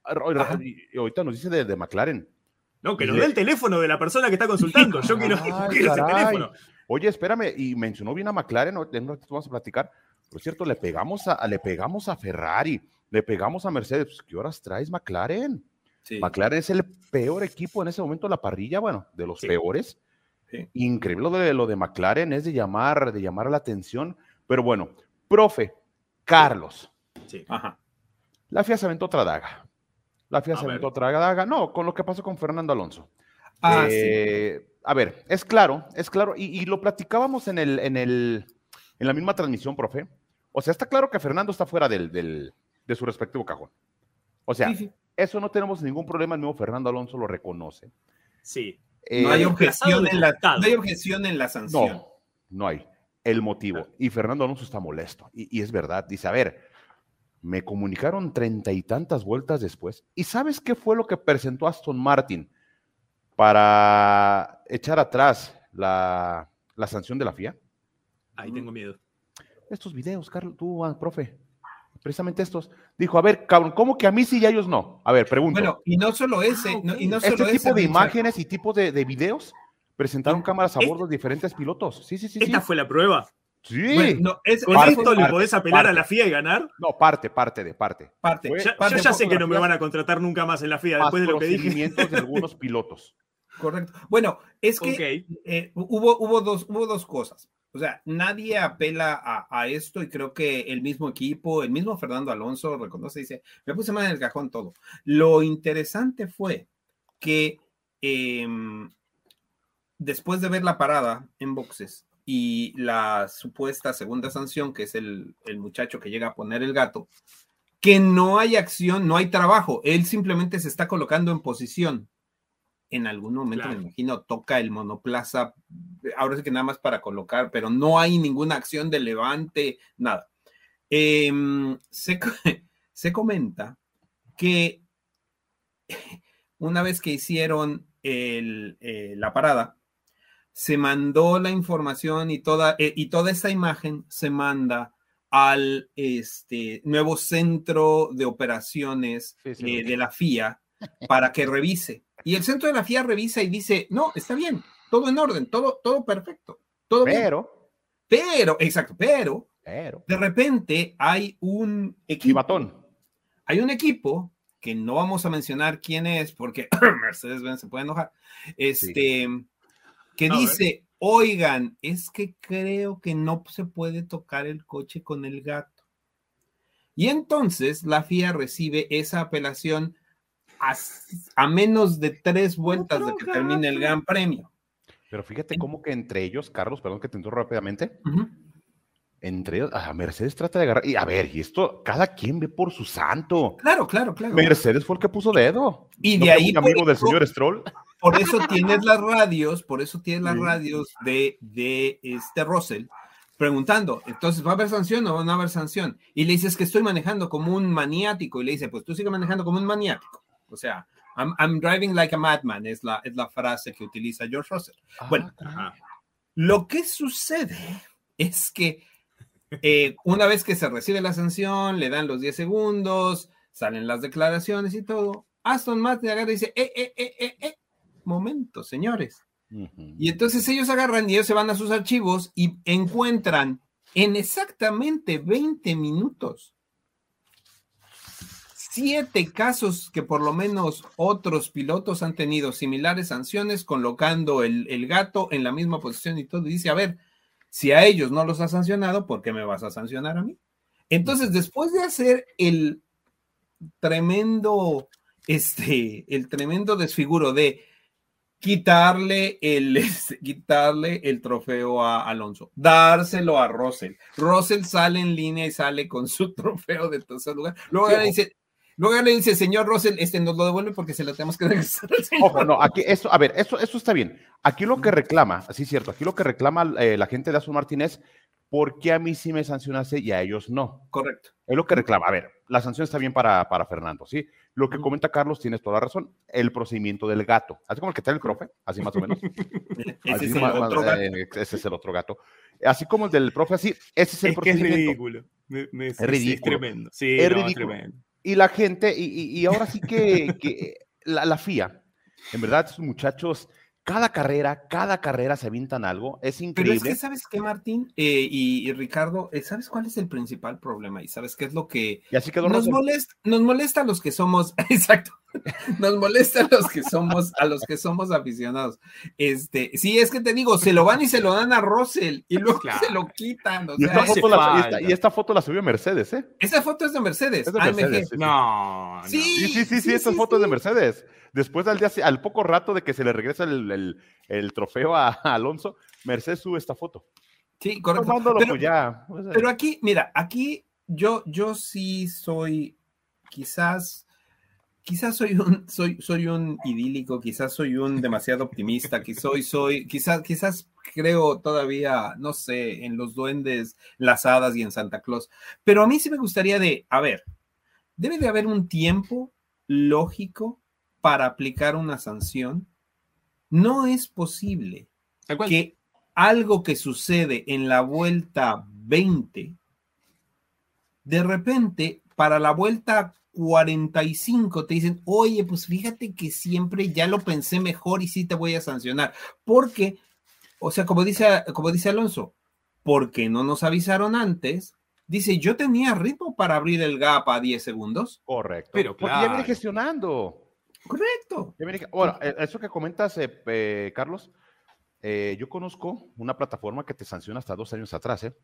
ahorita nos dice de, McLaren. No, que nos dé el teléfono de la persona que está consultando. Yo quiero, *laughs* ese teléfono. Oye, espérame, y mencionó bien a McLaren, vamos a platicar. Por cierto, le pegamos a, le pegamos a Ferrari, le pegamos a Mercedes. Pues, ¿Qué horas traes McLaren? McLaren es el peor equipo en ese momento de la parrilla, bueno, de los peores. Increíble lo de, lo de McLaren, es de llamar, de llamar la atención. Pero bueno, profe, Carlos. Sí. Ajá. La FIA se aventó otra daga. La FIA se aventó otra daga. No, con lo que pasó con Fernando Alonso. Ah, eh, a ver, es claro, es claro, y, lo platicábamos en, el, en, el, en la misma transmisión, profe. O sea, está claro que Fernando está fuera del, del, de su respectivo cajón. O sea, eso no tenemos ningún problema, el mismo Fernando Alonso lo reconoce. Sí. Eh, no, hay objeción en la, no hay objeción en la sanción. No, no hay. El motivo. Y Fernando Alonso está molesto. Y, y, es verdad. Dice, a ver, Me comunicaron treinta y tantas vueltas después. ¿Y sabes qué fue lo que presentó Aston Martin para echar atrás la, sanción de la FIA? Ahí tengo miedo. Estos videos, Carlos, tú, ah, profe, precisamente estos. Dijo, a ver, cabrón, ¿cómo que a mí sí y a ellos no? A ver, pregunto. Bueno, y no solo ese, ah, y no este tipo de imágenes y tipo de, videos presentaron cámaras a bordo de diferentes pilotos. Sí, sí, sí. Esta fue la prueba. Sí. ¿Con esto le podés apelar a la FIA y ganar? No, parte, parte de parte. Parte. yo ya sé que no me van a contratar nunca más en la FIA después de lo que dije. de *laughs* algunos pilotos. Correcto. Bueno, es que eh, hubo, hubo, dos, hubo dos cosas. O sea, nadie apela a, esto y creo que el mismo equipo, el mismo Fernando Alonso reconoce y dice, me puse mal en el cajón todo. Lo interesante fue que em, después de ver la parada en boxes y la supuesta segunda sanción, que es el, el muchacho que llega a poner el gato, que no hay acción, no hay trabajo, él simplemente se está colocando en posición. En algún momento, me imagino, toca el monoplaza, ahora sí que nada más para colocar, pero no hay ninguna acción de levante, nada. Em, se, *laughs* se, comenta que *laughs* una vez que hicieron el, eh, la parada, se mandó la información y toda, eh, y toda esa imagen se manda al este, nuevo centro de operaciones eh, de la FIA para que revise. Y el centro de la FIA revisa y dice, no, está bien, todo en orden, todo, todo perfecto, todo pero, Pero, exacto, pero, pero, de repente hay un equipo. Hay un equipo que no vamos a mencionar quién es porque *clears throat* Mercedes-Benz se puede enojar. Este, que dice, oigan, es que creo que no se puede tocar el coche con el gato. Y entonces la FIA recibe esa apelación a, menos de tres vueltas de que termine el Gran Premio. Pero fíjate cómo que entre ellos, Carlos, perdón que te interrumpa rápidamente, entre ellos, a Mercedes trata de agarrar, y a ver, y esto, cada quien ve por su santo. Claro, claro, claro. Mercedes fue el que puso dedo. Y de ahí. amigo del señor Stroll. Por eso tienes las radios, por eso tienes las radios de, de este Russell preguntando, entonces, ¿va a haber sanción o no va a haber sanción? Y le dices que estoy manejando como un maniático, y le dice, pues tú sigue manejando como un maniático. O sea, I'm, driving like a madman, es la, es la frase que utiliza George Russell. Ah, bueno, lo que sucede es que eh, una vez que se recibe la sanción, le dan los 10 segundos, salen las declaraciones y todo, Aston Martin agarra y dice, eh, eh, eh, eh, eh momento, señores. Y entonces ellos agarran y ellos se van a sus archivos y encuentran en exactamente 20 minutos siete casos que por lo menos otros pilotos han tenido similares sanciones, colocando el, gato en la misma posición y todo. Y dice, a ver, si a ellos no los ha sancionado, ¿por qué me vas a sancionar a mí? Entonces, después de hacer el tremendo, este, el tremendo desfiguro de quitarle el, *laughs* quitarle el trofeo a Alonso, dárselo a Russell. Russell sale en línea y sale con su *laughs* trofeo de tercer lugar. Luego dice, Luego le dice, señor Russell, este nos lo devuelve porque se lo tenemos que *laughs* regresar. Ojo, no, aquí, eso, a ver, eso, eso está bien. Aquí lo que reclama, es cierto, aquí lo que reclama eh, la gente de Aston Martin es, ¿por qué a mí sí me sancionase y a ellos no? Correcto. Es lo que reclama. A ver, la sanción está bien para, para Fernando, ¿sí? Lo que comenta Carlos, tienes toda la razón. El procedimiento del gato. Así como el que está el profe, así más o menos. *laughs* ese, es el otro gato. Eh, ese es el otro gato. Así como el del profe, así, ese es el procedimiento. es ridículo. es ridículo. Es tremendo. Sí, es ridículo. tremendo y la gente, y, ahora sí que, la, la, FIA, en verdad, estos muchachos, cada carrera, cada carrera se avientan algo, es increíble. Pero es que, ¿sabes qué, Martín? Eh, y, Ricardo, eh, ¿sabes cuál es el principal problema? Y ¿sabes qué es lo que nos, molesta, nos molesta a los que somos, *laughs* exacto, *laughs* nos molesta a los que somos, a los que somos aficionados. Este, sí, es que te digo, se lo van y se lo dan a Russell y luego se lo quitan. y, esta foto la, y, esta, foto la, subió Mercedes, ¿eh? Esa foto es de Mercedes. Es de Mercedes no, Sí, sí, sí, sí, sí, esta foto es de Mercedes. Después al, día, al poco rato de que se le regresa el, el, trofeo a, Alonso, Mercedes sube esta foto. Sí, correcto. Pero, ya. pero aquí, mira, aquí yo, yo sí soy quizás quizás soy un, soy, soy un idílico, quizás soy un demasiado optimista, quizás soy, quizás, quizás creo todavía, no sé, en los duendes, las hadas y en Santa Claus. Pero a mí sí me gustaría de, a ver, debe de haber un tiempo lógico para aplicar una sanción. No es posible que algo que sucede en la vuelta 20, de repente, para la vuelta 45 te dicen, oye, pues fíjate que siempre ya lo pensé mejor y sí te voy a sancionar. Porque, o sea, como dice, como dice Alonso, porque no nos avisaron antes, dice, yo tenía ritmo para abrir el gap a 10 segundos. Correcto. Pero porque ya viene gestionando. Correcto. Bueno, e, eso que comentas, eh, eh, Carlos, eh, yo conozco una plataforma que te sanciona hasta dos años atrás, ¿eh?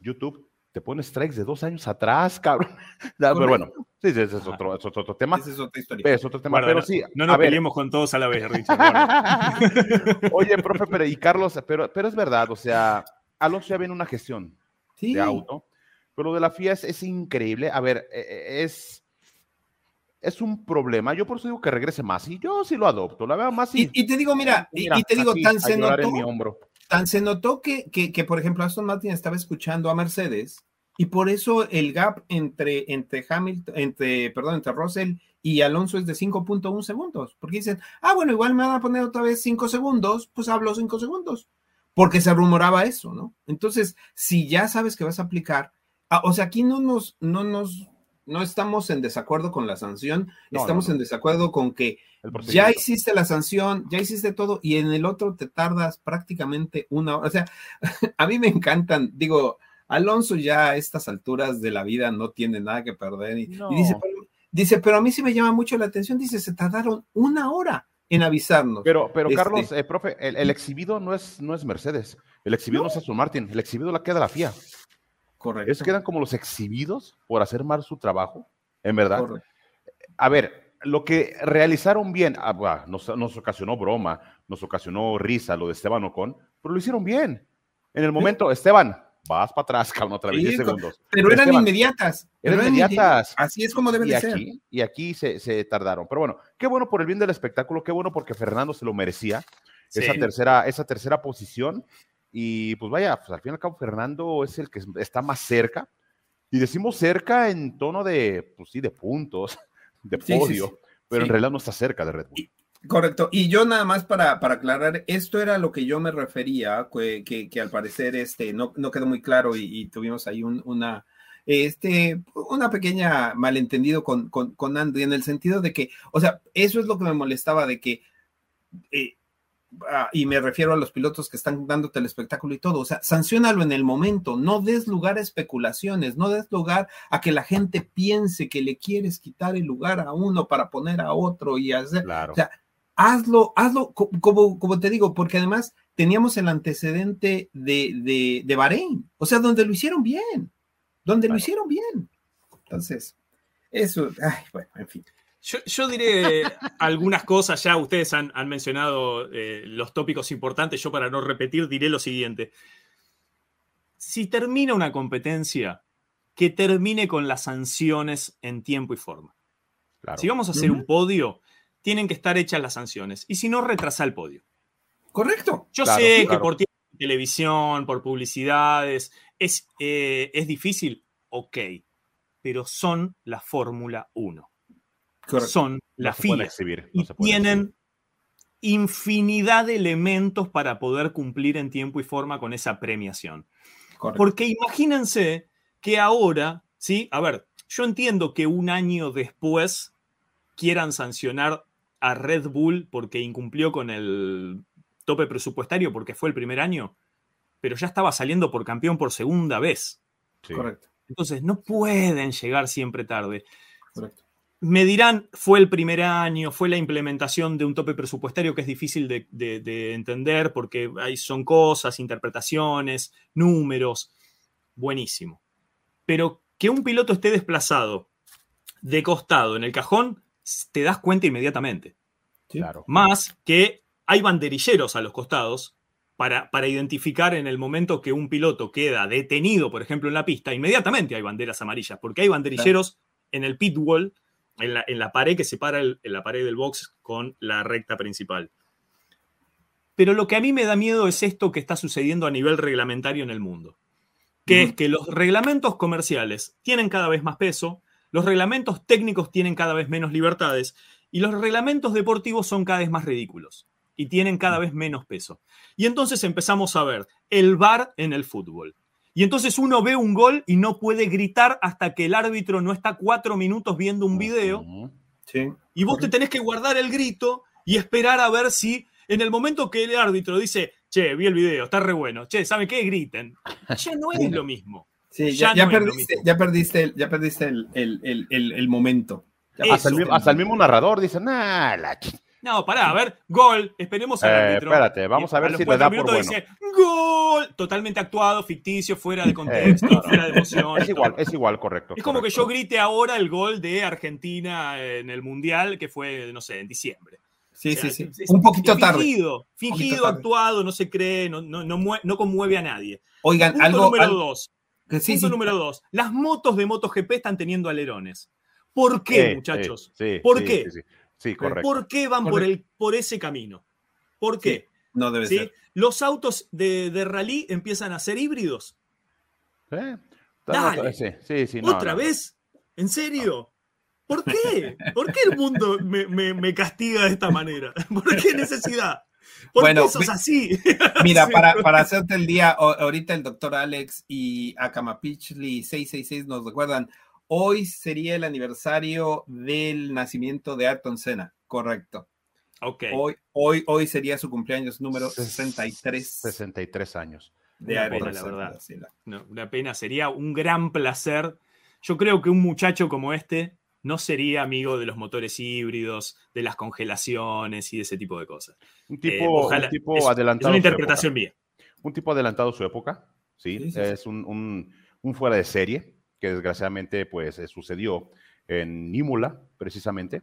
YouTube te pone strikes de dos años atrás, cabrón. *laughs* pero bueno, sí, ese es otro, es otro, tema. Esa es otra historia. Es otro tema, pero sí. No nos peleemos con todos a la vez, Richard. *laughs* Oye, profe, pero, y Carlos, pero, pero es verdad, o sea, Alonso ya viene una gestión de auto, pero lo de la FIA es, increíble. A ver, e, e, es, es un problema. Yo por eso digo que regrese más y yo sí lo adopto, la veo más. Y, y, te digo, mira, y, te digo, tan se notó. mi hombro Se notó que, que, por ejemplo, Aston Martin estaba escuchando a Mercedes y por eso el gap entre, entre Hamilton, entre, perdón, entre Russell y Alonso es de 5.1 segundos, porque dicen, ah, bueno, igual me van a poner otra vez 5 segundos, pues hablo 5 segundos, porque se rumoraba eso, ¿no? Entonces, si ya sabes que vas a aplicar, ah, o sea, aquí no nos, no nos no estamos en desacuerdo con la sanción, estamos en desacuerdo con que ya hiciste la sanción, ya hiciste todo y en el otro te tardas prácticamente una hora. O sea, *laughs* a mí me encantan, digo, Alonso ya a estas alturas de la vida no tiene nada que perder y, dice, pero, dice, pero a mí sí me llama mucho la atención, dice, se tardaron una hora en avisarnos. Pero, pero este Carlos, eh, profe, el, exhibido no es, no es Mercedes, el exhibido no, es Aston Martin, el exhibido la queda la FIA. Correcto. Es quedan como los exhibidos por hacer mal su trabajo, en verdad. A ver, lo que realizaron bien, ah, nos, ocasionó broma, nos ocasionó risa lo de Esteban Ocon, pero lo hicieron bien. En el momento, Esteban, vas para atrás, cabrón, otra vez, 10 segundos. Pero eran inmediatas. Eran inmediatas. Así es como deben de ser. Y aquí se, tardaron. Pero bueno, qué bueno por el bien del espectáculo, qué bueno porque Fernando se lo merecía. Esa, tercera, esa tercera posición. Y pues vaya, pues al fin y al cabo Fernando es el que está más cerca. Y decimos cerca en tono de, pues sí, de puntos, *laughs* de podio, pero en realidad no está cerca de Red Bull. correcto. Y yo nada más para, para aclarar, esto era lo que yo me refería, que, que, al parecer este, no, no quedó muy claro y, tuvimos ahí una, este, una pequeña malentendido con, con, con Andy en el sentido de que, o sea, eso es lo que me molestaba de que eh, Ah, y me refiero a los pilotos que están dándote el espectáculo y todo, o sea, sancionalo en el momento, no des lugar a especulaciones, no des lugar a que la gente piense que le quieres quitar el lugar a uno para poner a otro y hacer, o sea, hazlo, hazlo como, como te digo, porque además teníamos el antecedente de, de, de Bahrein, o sea, donde lo hicieron bien, donde lo hicieron bien. Entonces, eso, ay, bueno, en fin. Yo, diré algunas cosas, ya ustedes han, mencionado eh, los tópicos importantes, yo para no repetir diré lo siguiente. Si termina una competencia, que termine con las sanciones en tiempo y forma. Si vamos a hacer un podio, tienen que estar hechas las sanciones. Y si no, retrasa el podio. Correcto. Yo sé que por televisión, por publicidades, es, eh, es difícil, ok, pero son la Fórmula 1 son la FIA. y tienen infinidad de elementos para poder cumplir en tiempo y forma con esa premiación. Porque imagínense que ahora, ¿sí? A ver, yo entiendo que un año después quieran sancionar a Red Bull porque incumplió con el tope presupuestario porque fue el primer año, pero ya estaba saliendo por campeón por segunda vez. Correcto. Entonces, no pueden llegar siempre tarde. Correcto. Me dirán, fue el primer año, fue la implementación de un tope presupuestario que es difícil de, entender porque ahí son cosas, interpretaciones, números. Buenísimo. Pero que un piloto esté desplazado de costado en el cajón, te das cuenta inmediatamente. Claro. Más que hay banderilleros a los costados para, para, identificar en el momento que un piloto queda detenido, por ejemplo, en la pista, inmediatamente hay banderas amarillas, porque hay banderilleros en el pit wall en la, pared que separa la pared del box con la recta principal. Pero lo que a mí me da miedo es esto que está sucediendo a nivel reglamentario en el mundo, que es que los reglamentos comerciales tienen cada vez más peso, los reglamentos técnicos tienen cada vez menos libertades y los reglamentos deportivos son cada vez más ridículos y tienen cada vez menos peso. Y entonces empezamos a ver el VAR en el fútbol. Y entonces uno ve un gol y no puede gritar hasta que el árbitro no está cuatro minutos viendo un video. Y vos te tenés que guardar el grito y esperar a ver si en el momento que el árbitro dice, che, vi el video, está re bueno, che, ¿saben qué? Griten. Ya no es lo mismo. Sí, ya, perdiste, ya, perdiste, ya perdiste el, momento. hasta, el, mismo narrador dice, nah, la no, pará, a ver, gol, esperemos al eh, árbitro. Espérate, vamos a ver si le da por bueno. Dice, gol, totalmente actuado, ficticio, fuera de *laughs* eh, contexto, fuera de emoción. Es igual, es igual, correcto. Es como que yo grite ahora el gol de Argentina en el Mundial, que fue, no sé, en diciembre. Sí, sí, sí. Un poquito tarde. Fingido, fingido, actuado, no se cree, no, no, no, conmueve a nadie. Oigan, Punto algo. Número dos. Punto número dos. Las motos de MotoGP están teniendo alerones. ¿Por qué, muchachos? ¿Por qué? ¿Por qué van por, el, por ese camino? ¿Por qué? no debe ser. Los autos de, rally empiezan a ser híbridos. ¿Eh? ¿Otra vez? ¿En serio? ¿Por qué? ¿Por qué el mundo me, castiga de esta manera? *laughs* ¿Por qué necesidad? ¿Por bueno, qué sos así? *laughs* Mira, para, para, hacerte el día, ahorita el doctor Alex y Akamapichli 666 nos recuerdan, Hoy sería el aniversario del nacimiento de Ayrton Senna, correcto. Ok. Hoy, hoy, hoy sería su cumpleaños número 63. 63 años. De Ayrton, la verdad. No, una pena, sería un gran placer. Yo creo que un muchacho como este no sería amigo de los motores híbridos, de las congelaciones y de ese tipo de cosas. Un tipo, eh, tipo adelantado. Es una interpretación mía. Un tipo adelantado a su época, sí. es un, un, fuera de serie que desgraciadamente pues eh, sucedió en Imola, precisamente,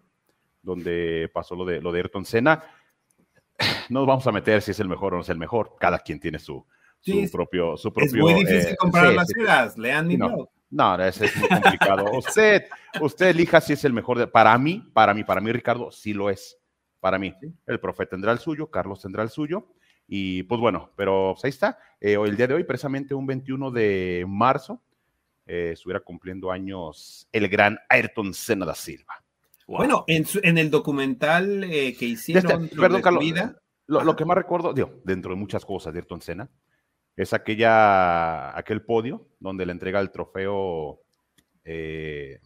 donde pasó lo de, lo de Ayrton Senna. *sighs* No nos vamos a meter si es el mejor o no es el mejor, cada quien tiene su, su propio, su propio... Es muy difícil eh, comprar las lean mi no, no, es muy complicado. *laughs* usted, usted elija si es el mejor. para mí, para mí, para mí, Ricardo, sí lo es. Para mí, el profe tendrá el suyo, Carlos tendrá el suyo. Y pues bueno, pero pues, ahí está. Eh, el día de hoy, precisamente un 21 de marzo, eh, estuviera cumpliendo años el gran Ayrton Senna da Silva. Bueno, en, el documental eh, que hicieron este, perdón, Carlos, vida, lo, que más recuerdo, digo, dentro de muchas cosas de Ayrton Senna, es aquella, aquel podio donde le entrega el trofeo eh,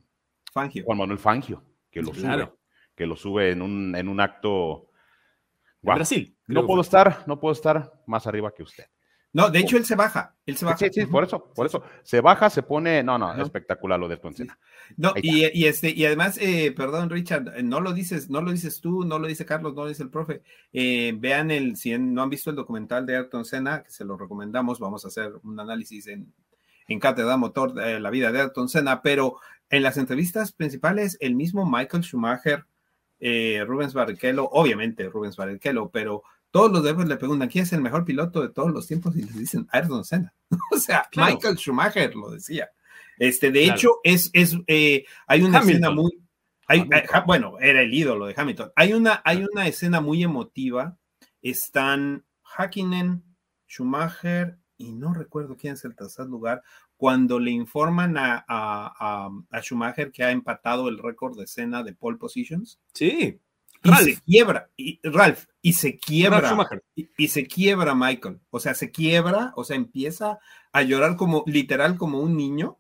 Juan Manuel Fangio, que lo sube, que lo sube en un, en un acto. Brasil. No puedo estar, no puedo estar más arriba que usted. No, de hecho él se baja, él se baja. Sí, sí, por eso, por eso. Se baja, se pone, no, no, espectacular lo de Poncena. No, y, este, y además, eh, perdón, Richard, no lo dices, no lo dices tú, no lo dice Carlos, no lo dice el profe. Eh, vean el, si no han visto el documental de Ayrton Senna, que se lo recomendamos, vamos a hacer un análisis en, en Cátedra Motor de la vida de Ayrton Senna, pero en las entrevistas principales, el mismo Michael Schumacher, eh, Rubens Barrichello, obviamente Rubens Barrichello, pero todos los demás le preguntan quién es el mejor piloto de todos los tiempos y les dicen Ayrton Senna. *laughs* o sea, Michael Schumacher lo decía. Este, de hecho, es, es eh, hay una escena muy, bueno, era el ídolo de Hamilton. Hay una, hay una escena muy emotiva. Están Hakkinen, Schumacher y no recuerdo quién es el tercer lugar, cuando le informan a, a, a Schumacher que ha empatado el récord de escena de pole positions. Sí. Y se quiebra, y, Ralph, y se quiebra, y, se quiebra Michael, o sea, se quiebra, o sea, empieza a llorar como, literal, como un niño,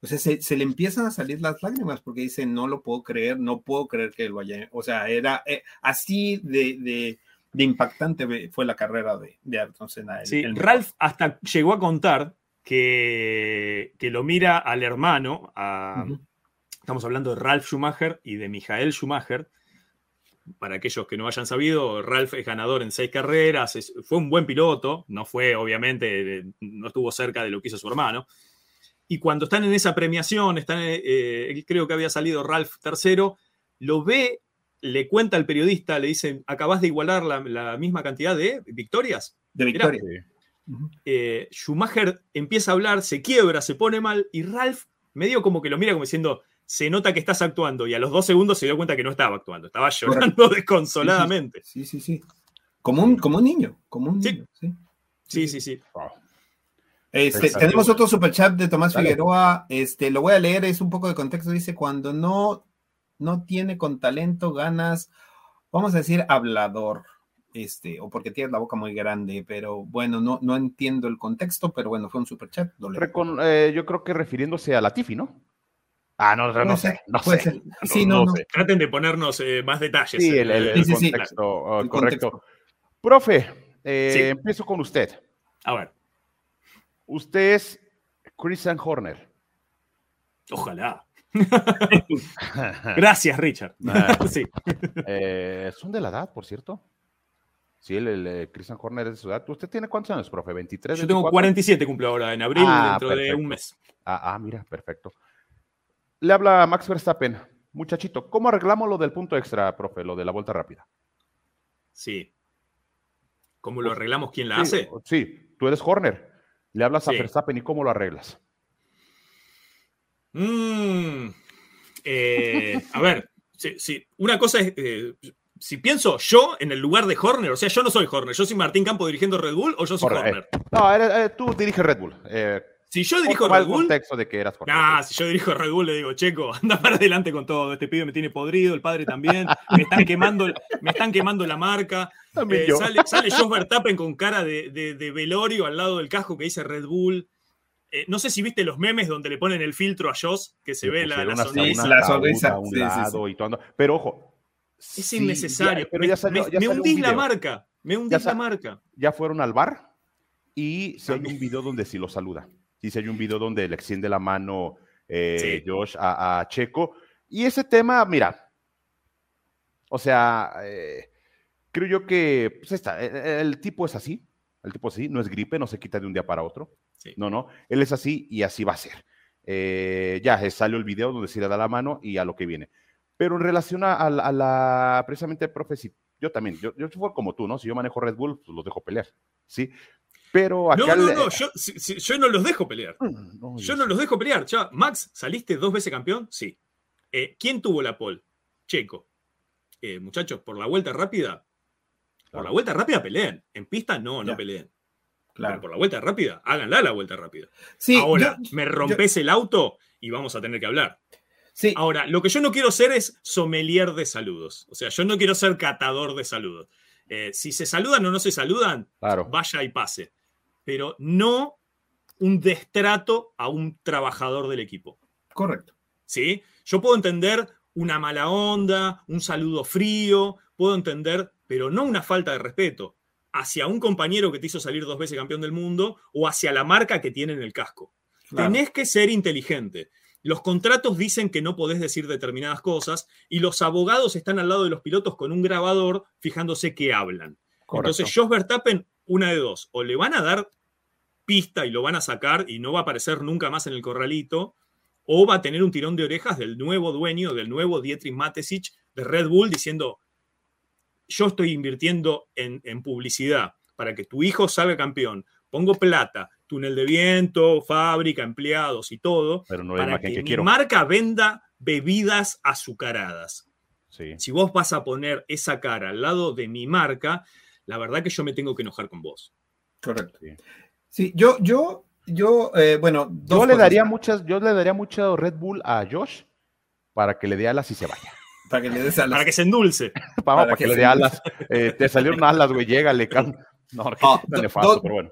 o sea, se, le empiezan a salir las lágrimas porque dice, no lo puedo creer, no puedo creer que lo haya, o sea, era eh, así de, impactante fue la carrera de, de Ayrton Senna. sí, Ralph hasta llegó a contar que, que lo mira al hermano, estamos hablando de Ralph Schumacher y de Michael Schumacher, para aquellos que no hayan sabido, Ralph es ganador en seis carreras, fue un buen piloto, no fue, obviamente, no estuvo cerca de lo que hizo su hermano. Y cuando están en esa premiación, están, eh, creo que había salido Ralph tercero, lo ve, le cuenta al periodista, le dice, acabas de igualar la, misma cantidad de victorias. De victorias. Eh, Schumacher empieza a hablar, se quiebra, se pone mal, y Ralph medio como que lo mira como diciendo, se nota que estás actuando y a los dos segundos se dio cuenta que no estaba actuando, estaba llorando *laughs* desconsoladamente. Sí, sí, sí. Como un, como un niño, como un niño. Sí, sí, sí. sí, Este, tenemos otro superchat de Tomás Figueroa. Este, lo voy a leer, es un poco de contexto. Dice: Cuando no, no tiene con talento, ganas, vamos a decir, hablador. Este, o porque tiene la boca muy grande, pero bueno, no, no entiendo el contexto, pero bueno, fue un superchat. Eh, yo creo que refiriéndose a Latifi, ¿no? Ah, no, no, sé, no sé. Sí, no, no, Traten de ponernos eh, más detalles. Sí, el, contexto, oh, correcto. Profe, eh, empiezo con usted. A ver. Usted es Christian Horner. Ojalá. *laughs* Gracias, Richard. *laughs* sí. Eh, son de la edad, por cierto. Sí, el, Christian Horner es de su edad. ¿Usted tiene cuántos años, profe? ¿23? Yo tengo 47, cumplo ahora, en abril, ah, dentro de un mes. Ah, ah, mira, perfecto. Le habla Max Verstappen. Muchachito, ¿cómo arreglamos lo del punto extra, profe? Lo de la vuelta rápida. Sí. ¿Cómo lo pues, arreglamos? ¿Quién la hace? Sí, tú eres Horner. Le hablas a Verstappen y cómo lo arreglas. Mm, eh, a ver, sí, una cosa es, eh, si pienso yo en el lugar de Horner, o sea, yo no soy Horner, yo soy Martín Campo dirigiendo Red Bull o yo soy Horner. no, tú diriges Red Bull. Si yo dirijo Red Bull. contexto de que eras Nah, si yo dirijo Red Bull, le digo, Checo, *laughs* anda para adelante con todo. Este pibe me tiene podrido, el padre también. Me están quemando, me están quemando la marca. Eh, sale, sale Josh Verstappen con cara de, de, velorio al lado del casco que dice Red Bull. Eh, no sé si viste los memes donde le ponen el filtro a Josh, que se ve la, la, sonrisa. la sonrisa. Pero ojo. Es innecesario. me, me, hundís la marca. Me hundís la marca. Ya fueron al bar y se hay un video donde sí lo saluda. Sí, hay un video donde le extiende la mano eh, Josh a, Checo. Y ese tema, mira, o sea, eh, creo yo que pues está, e, el, tipo es así, el tipo es así, no es gripe, no se quita de un día para otro. No, no, él es así y así va a ser. Eh, ya salió el video donde se le da la mano y a lo que viene. Pero en relación a, la, precisamente, profe, yo también, yo, yo como tú, ¿no? Si yo manejo Red Bull, pues los dejo pelear, ¿sí? Pero No, no, no, yo, no los dejo pelear. Mm, yo no los dejo pelear. Max, ¿saliste dos veces campeón? Sí. Eh, ¿Quién tuvo la pole? Checo. Eh, muchachos, por la vuelta rápida, por la vuelta rápida peleen. En pista no, no peleen. Claro. por la vuelta rápida, háganla la vuelta rápida. Sí, Ahora, me rompes el auto y vamos a tener que hablar. Sí. Ahora, lo que yo no quiero ser es sommelier de saludos. O sea, yo no quiero ser catador de saludos. Eh, si se saludan o no se saludan, vaya y pase pero no un destrato a un trabajador del equipo. Correcto. ¿Sí? Yo puedo entender una mala onda, un saludo frío, puedo entender, pero no una falta de respeto hacia un compañero que te hizo salir dos veces campeón del mundo o hacia la marca que tiene en el casco. Tenés que ser inteligente. Los contratos dicen que no podés decir determinadas cosas y los abogados están al lado de los pilotos con un grabador fijándose qué hablan. Entonces, Jos Verstappen, una de dos, o le van a dar pista y lo van a sacar y no va a aparecer nunca más en el corralito, o va a tener un tirón de orejas del nuevo dueño, del nuevo Dietrich Matesich de Red Bull, diciendo, yo estoy invirtiendo en, publicidad para que tu hijo salga campeón, pongo plata, túnel de viento, fábrica, empleados y todo, para que, mi marca venda bebidas azucaradas. Si vos vas a poner esa cara al lado de mi marca, la verdad que yo me tengo que enojar con vos. Correcto. Sí, yo, yo, yo, eh, bueno, yo le daría muchas, yo le daría mucho Red Bull a Josh para que le dé alas y se vaya. *laughs* Para que le des alas. Para que se endulce. *laughs* para, que, le dé alas. Eh, te salieron alas, güey, llégale, *laughs* no, ah, do, pero bueno.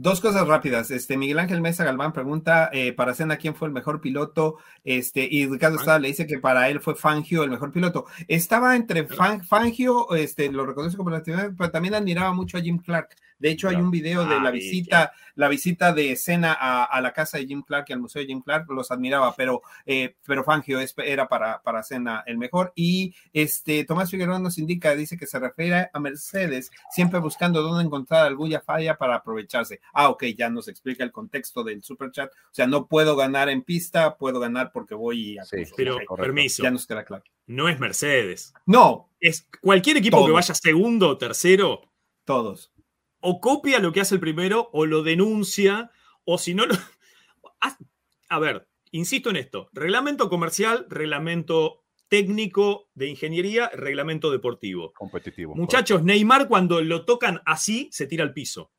Dos cosas rápidas. Este, Miguel Ángel Mesa Galván pregunta eh, para Cena quién fue el mejor piloto. Este, y Ricardo Estrada le dice que para él fue Fangio el mejor piloto. Estaba entre Fangio, este, lo reconoce como la pero también admiraba mucho a Jim Clark. De hecho, hay un video de la visita, la visita de escena a, la casa de Jim Clark y al museo de Jim Clark, los admiraba, pero, eh, pero Fangio era para, para Cena el mejor. Y este Tomás Figueroa nos indica, dice que se refiere a Mercedes, siempre buscando dónde encontrar alguna falla para aprovecharse. Ah, ok, ya nos explica el contexto del super chat. O sea, no puedo ganar en pista, puedo ganar porque voy a. Sí, pero permiso. Ya nos queda claro. No es Mercedes. No. Es cualquier equipo que vaya segundo o tercero. Todos o copia lo que hace el primero o lo denuncia, o si no lo... *laughs* A ver, insisto en esto, reglamento comercial, reglamento técnico de ingeniería, reglamento deportivo. Competitivo. Muchachos, Neymar cuando lo tocan así, se tira al piso.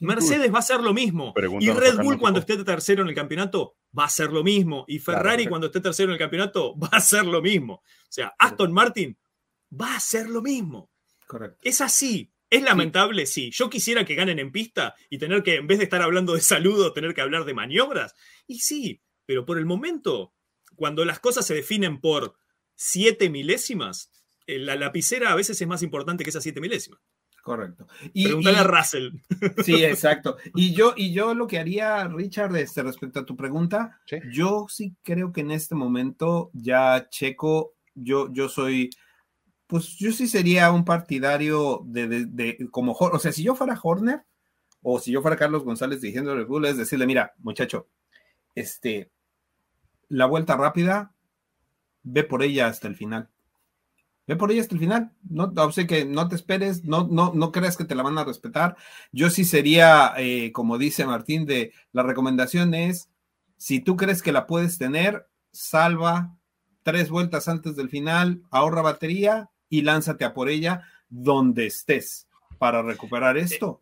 Mercedes va a hacer lo mismo. y Red Bull cuando esté tercero en el campeonato va a ser lo mismo. Y Ferrari cuando esté tercero en el campeonato *laughs* va a ser lo mismo. O sea, Aston Martin va a ser lo mismo. Correcto. Es así. ¿Es lamentable? Sí. Yo quisiera que ganen en pista y tener que, en vez de estar hablando de saludos, tener que hablar de maniobras. Y sí, pero por el momento, cuando las cosas se definen por siete milésimas, eh, la lapicera a veces es más importante que esas siete milésimas. Correcto. Y, Pregúntale a Russell. Sí, *laughs* exacto. Y yo, y yo lo que haría, Richard, este, respecto a tu pregunta, yo sí creo que en este momento ya Checo, yo, yo soy, pues yo sí sería un partidario de, de, como, o sea, si yo fuera Horner o si yo fuera Carlos González dirigiendo Red Bull, es decirle, mira, muchacho, este, la vuelta rápida, ve por ella hasta el final. Ve por ella hasta el final. No, o sea que no te esperes, no, no, no creas que te la van a respetar. Yo sí sería, eh, como dice Martín, de la recomendación es, si tú crees que la puedes tener, salva tres vueltas antes del final, ahorra batería y lánzate a por ella donde estés para recuperar esto,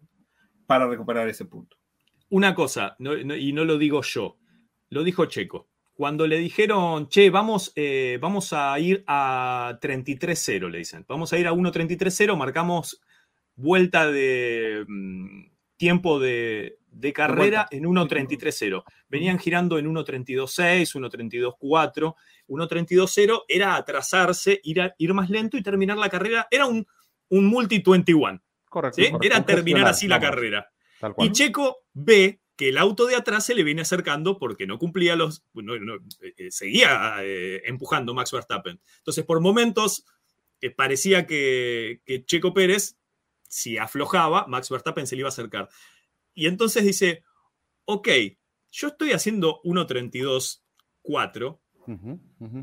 para recuperar ese punto. Una cosa, y no lo digo yo, lo dijo Checo cuando le dijeron, che, vamos, eh, vamos a ir a 33-0, le dicen, vamos a ir a 1.33-0, marcamos vuelta de mm, tiempo de, carrera en 1.33-0. Venían girando en 1.32.6, 1.32.4, 1.32.0 era atrasarse, ir, ir más lento y terminar la carrera. Era un, un multi-21. Correcto, Era terminar así la carrera. Y Checo ve que el auto de atrás se le viene acercando porque no cumplía los, eh, eh, seguía eh, empujando Max Verstappen. Entonces, por momentos parecía que, Checo Pérez, si aflojaba, Max Verstappen se le iba a acercar. Y entonces dice, ok, yo estoy haciendo 1.32.4,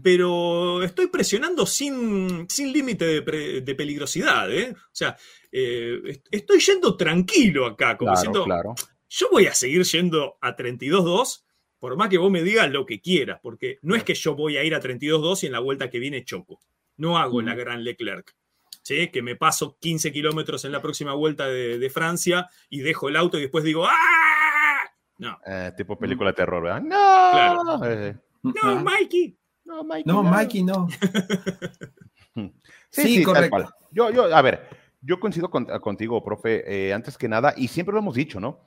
pero estoy presionando sin, sin límite de, peligrosidad. O sea, estoy yendo tranquilo acá, como diciendo, claro yo voy a seguir yendo a 32-2, por más que vos me digas lo que quieras, porque no es que yo voy a ir a 32-2 y en la vuelta que viene choco. No hago la gran Leclerc. ¿sí? Que me paso 15 kilómetros en la próxima vuelta de, Francia y dejo el auto y después digo ¡Ah! No. Eh, tipo película de terror, ¿verdad? No. Eh. No, Mikey. No, Mikey. No, Mikey, no. *laughs* sí, sí, correcto. Yo, yo, a ver, yo coincido contigo, profe, eh, antes que nada, y siempre lo hemos dicho, ¿no?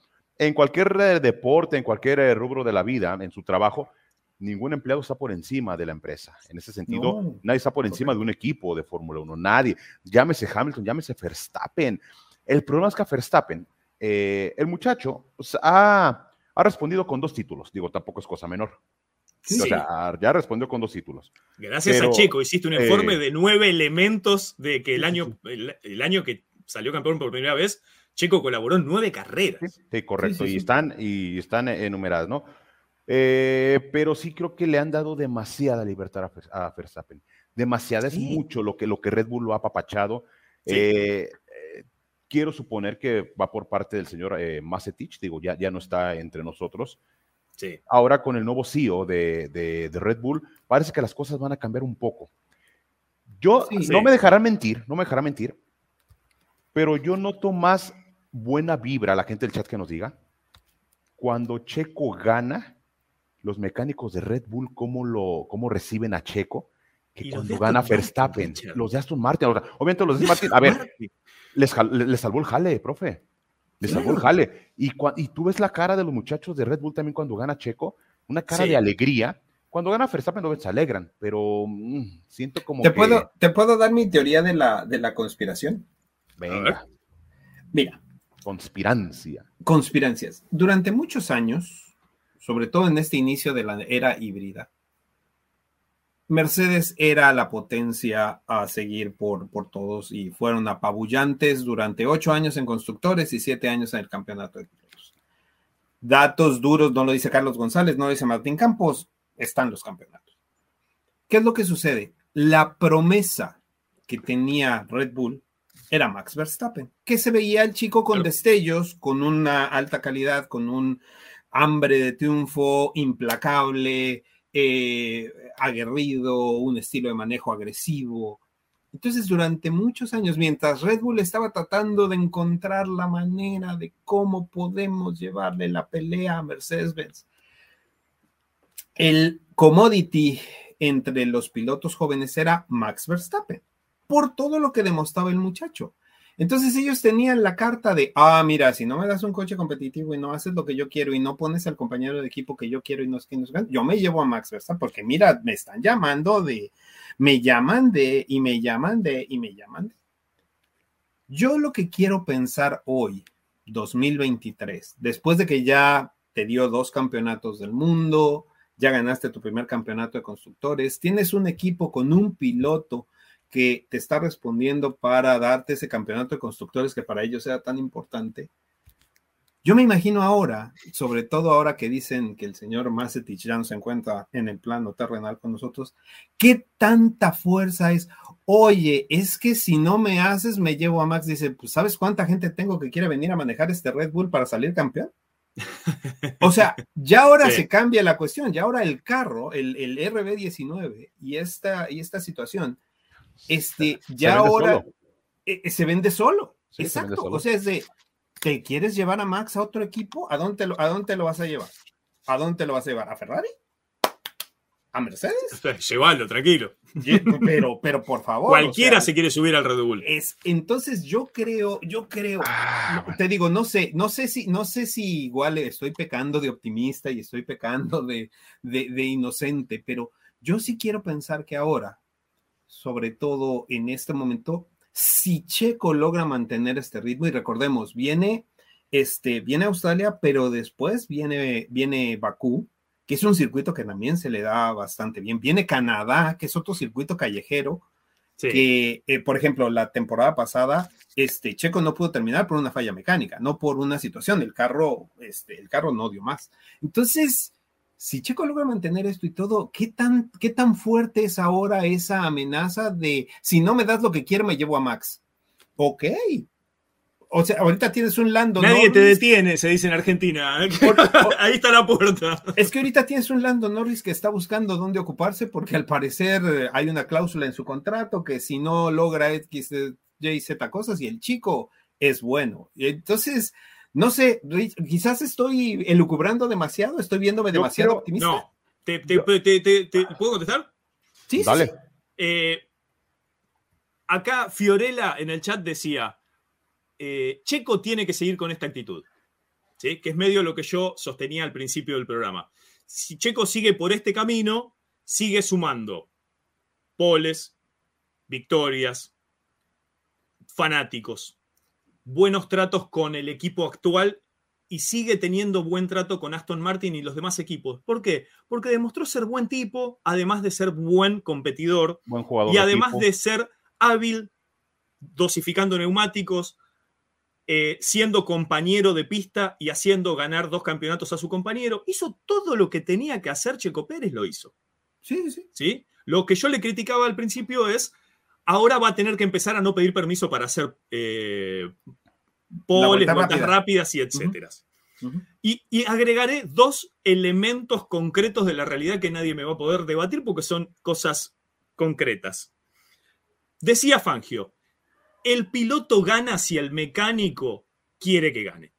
En cualquier eh, deporte, en cualquier eh, rubro de la vida, en su trabajo, ningún empleado está por encima de la empresa. En ese sentido, nadie está por encima de un equipo de Fórmula 1, nadie. Llámese Hamilton, llámese Verstappen. El problema es que a Verstappen, eh, el muchacho pues, ha, respondido con dos títulos, digo, tampoco es cosa menor. O sea, ya respondió con dos títulos. Gracias a Chico, hiciste un informe de nueve elementos de que el año, el año que salió campeón por primera vez Checo colaboró en nueve carreras. Sí, correcto, y, están, y están enumeradas, ¿no? Eh, pero sí creo que le han dado demasiada libertad a, Verstappen. Demasiada, es mucho lo que, lo que Red Bull lo ha apapachado. Eh, eh, quiero suponer que va por parte del señor eh, digo, ya, ya no está entre nosotros. Sí. Ahora con el nuevo CEO de, de, Red Bull, parece que las cosas van a cambiar un poco. Yo no me dejarán mentir, no me dejarán mentir, pero yo noto más buena vibra a la gente del chat que nos diga. Cuando Checo gana, los mecánicos de Red Bull, ¿cómo, lo, cómo reciben a Checo? Que cuando gana Verstappen, los de Aston Martin, obviamente los de Martin, a ver, *laughs* les, salvó el jale, profe. Les salvó el jale. Y, y tú ves la cara de los muchachos de Red Bull también cuando gana Checo, una cara de alegría. Cuando gana Verstappen no se alegran, pero mm, siento como ¿Te Puedo, ¿Te puedo dar mi teoría de la, de la conspiración? Venga. Mira, Conspirancia. Conspirancias. Durante muchos años, sobre todo en este inicio de la era híbrida, Mercedes era la potencia a seguir por, por todos y fueron apabullantes durante ocho años en constructores y siete años en el campeonato de pilotos. Datos duros, no lo dice Carlos González, no lo dice Martín Campos, están los campeonatos. ¿Qué es lo que sucede? La promesa que tenía Red Bull era Max Verstappen, que se veía el chico con destellos, con una alta calidad, con un hambre de triunfo implacable, eh, aguerrido, un estilo de manejo agresivo. Entonces, durante muchos años, mientras Red Bull estaba tratando de encontrar la manera de cómo podemos llevarle la pelea a Mercedes-Benz, el commodity entre los pilotos jóvenes era Max Verstappen, por todo lo que demostraba el muchacho. Entonces ellos tenían la carta de, ah, mira, si no me das un coche competitivo y no haces lo que yo quiero y no pones al compañero de equipo que yo quiero y no es que nos yo me llevo a Max Verstappen porque mira, me están llamando de, me llaman de, y me llaman de, y me llaman de. Yo lo que quiero pensar hoy, 2023, después de que ya te dio dos campeonatos del mundo, ya ganaste tu primer campeonato de constructores, tienes un equipo con un piloto que te está respondiendo para darte ese campeonato de constructores que para ellos sea tan importante. Yo me imagino ahora, sobre todo ahora que dicen que el señor Macetich ya no se encuentra en el plano terrenal con nosotros, ¿qué tanta fuerza es? Oye, es que si no me haces, me llevo a Max. Dice, pues ¿sabes cuánta gente tengo que quiere venir a manejar este Red Bull para salir campeón? *laughs* O sea, ya ahora se cambia la cuestión, ya ahora el carro, el, el RB19 y esta, y esta situación este, ya ahora eh, eh, se vende solo. Exacto. O sea, es de, ¿te quieres llevar a Max a otro equipo? ¿A dónde, lo, ¿A dónde lo vas a llevar? ¿A dónde lo vas a llevar? ¿A Ferrari? ¿A Mercedes? *laughs* Llévalo, tranquilo. Pero, pero por favor. Cualquiera se quiere subir al Red Bull. Es, entonces yo creo, yo creo, ah, te digo, no sé, no sé si, no sé si igual estoy pecando de optimista y estoy pecando de, de inocente, pero yo sí quiero pensar que ahora sobre todo en este momento, si Checo logra mantener este ritmo, y recordemos, viene, este, viene Australia, pero después viene, viene Bakú, que es un circuito que también se le da bastante bien. Viene Canadá, que es otro circuito callejero, que, eh, por ejemplo, la temporada pasada, este, Checo no pudo terminar por una falla mecánica, no por una situación, el carro, este, el carro no dio más. Entonces, si Checo logra mantener esto y todo, ¿qué tan, ¿qué tan fuerte es ahora esa amenaza de si no me das lo que quiero, me llevo a Max? Ok. O sea, ahorita tienes un Lando. Nadie te detiene, se dice en Argentina. *laughs* Ahí está la puerta. Es que ahorita tienes un Lando Norris que está buscando dónde ocuparse porque al parecer eh, hay una cláusula en su contrato que si no logra X, Y, Z cosas y el chico es bueno. Entonces, no sé, quizás estoy elucubrando demasiado, estoy viéndome demasiado optimista. No, ¿Te, puedo contestar? Sí, Dale. Eh, acá Fiorella en el chat decía, eh, Checo tiene que seguir con esta actitud, ¿sí? que es medio lo que yo sostenía al principio del programa. Si Checo sigue por este camino, sigue sumando poles, victorias, fanáticos, buenos tratos con el equipo actual y sigue teniendo buen trato con Aston Martin y los demás equipos. ¿Por qué? Porque demostró ser buen tipo, además de ser buen competidor buen jugador y además de, ser hábil dosificando neumáticos, eh, siendo compañero de pista y haciendo ganar dos campeonatos a su compañero. Hizo todo lo que tenía que hacer Checo Pérez, lo hizo. Sí, sí. ¿Sí? Lo que yo le criticaba al principio es ahora va a tener que empezar a no pedir permiso para hacer eh, poles, vueltas rápidas y etcétera. y, y, agregaré dos elementos concretos de la realidad que nadie me va a poder debatir porque son cosas concretas. Decía Fangio, el piloto gana si el mecánico quiere que gane.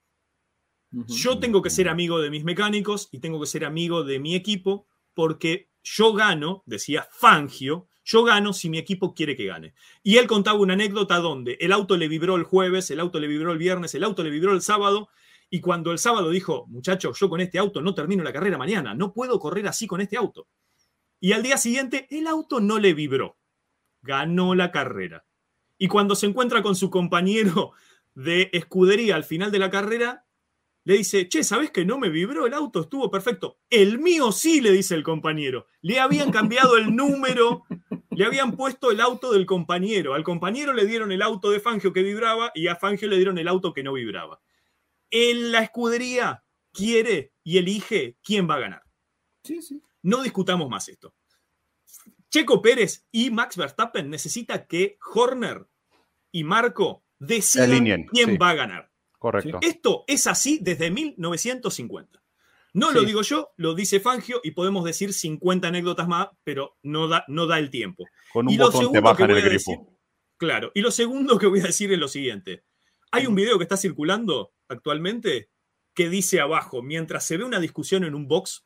Yo tengo que ser amigo de mis mecánicos y tengo que ser amigo de mi equipo porque yo gano, decía Fangio, yo gano si mi equipo quiere que gane. Y él contaba una anécdota donde el auto le vibró el jueves, el auto le vibró el viernes, el auto le vibró el sábado. Y cuando el sábado dijo, muchachos, yo con este auto no termino la carrera mañana, no puedo correr así con este auto. Y al día siguiente el auto no le vibró, ganó la carrera. Y cuando se encuentra con su compañero de escudería al final de la carrera, le dice, che, ¿sabes que no me vibró el auto? Estuvo perfecto. El mío sí, le dice el compañero. Le habían cambiado el número, le habían puesto el auto del compañero. Al compañero le dieron el auto de Fangio que vibraba y a Fangio le dieron el auto que no vibraba. En la escudería quiere y elige quién va a ganar. Sí, sí. No discutamos más esto. Checo Pérez y Max Verstappen necesita que Horner y Marco decidan quién va a ganar. Correcto. Esto es así desde 1950. No lo digo yo, lo dice Fangio y podemos decir 50 anécdotas más, pero no da, no da el tiempo. Con un botón te bajan el grifo. claro, y lo segundo que voy a decir es lo siguiente. Hay un video que está circulando actualmente que dice abajo, mientras se ve una discusión en un box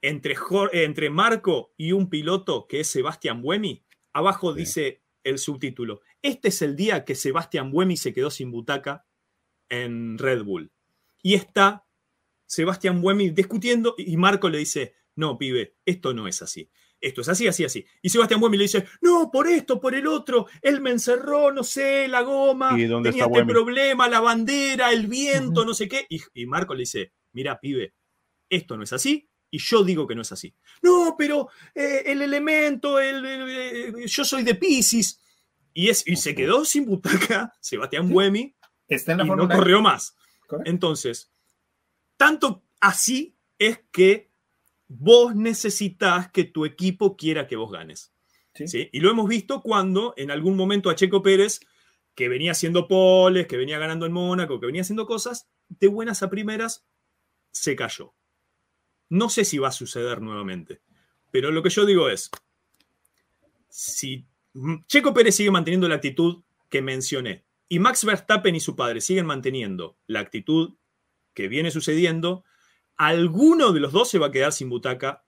entre, entre Marco y un piloto que es Sebastián Buemi, abajo dice el subtítulo, este es el día que Sebastián Buemi se quedó sin butaca en Red Bull. Y está Sebastián Buemi discutiendo y Marco le dice, no, pibe, esto no es así. Esto es así, así, así. Y Sebastián Buemi le dice, no, por esto, por el otro, él me encerró, no sé, la goma, tenía este problema, la bandera, el viento, no sé qué. Y, Marco le dice, mira, pibe, esto no es así, y yo digo que no es así. No, pero eh, el elemento, el, yo soy de Pisces. Y, es, y se quedó sin butaca *laughs* Sebastián Buemi Está en la y no corrió más. Entonces, tanto así es que vos necesitas que tu equipo quiera que vos ganes. ¿Sí? Y lo hemos visto cuando en algún momento a Checo Pérez, que venía haciendo poles, que venía ganando en Mónaco, que venía haciendo cosas, de buenas a primeras, se cayó. No sé si va a suceder nuevamente, pero lo que yo digo es, si Checo Pérez sigue manteniendo la actitud que mencioné y Max Verstappen y su padre siguen manteniendo la actitud que viene sucediendo, alguno de los dos se va a quedar sin butaca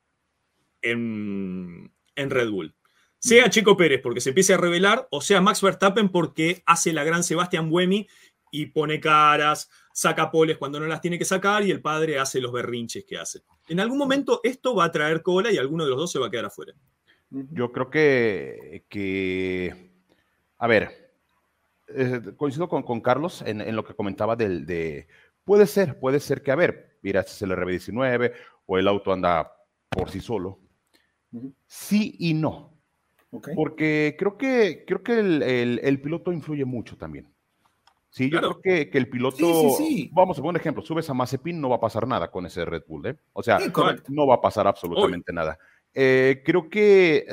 en, Red Bull. Sea Chico Pérez porque se empiece a revelar, o sea Max Verstappen porque hace la gran Sebastián Buemi y pone caras, saca poles cuando no las tiene que sacar y el padre hace los berrinches que hace. En algún momento esto va a traer cola y alguno de los dos se va a quedar afuera. Yo creo que, que a ver, eh, coincido con, con Carlos en, en, lo que comentaba del, de, Puede ser, puede ser que, a ver, mira, es el RB19 o el auto anda por sí solo. Sí y no. Porque creo que, creo que el, piloto influye mucho también. Sí, yo creo que, el piloto. vamos a poner un ejemplo: subes a Mazepin, no va a pasar nada con ese Red Bull, ¿eh? O sea, no va a pasar absolutamente nada. Eh, creo que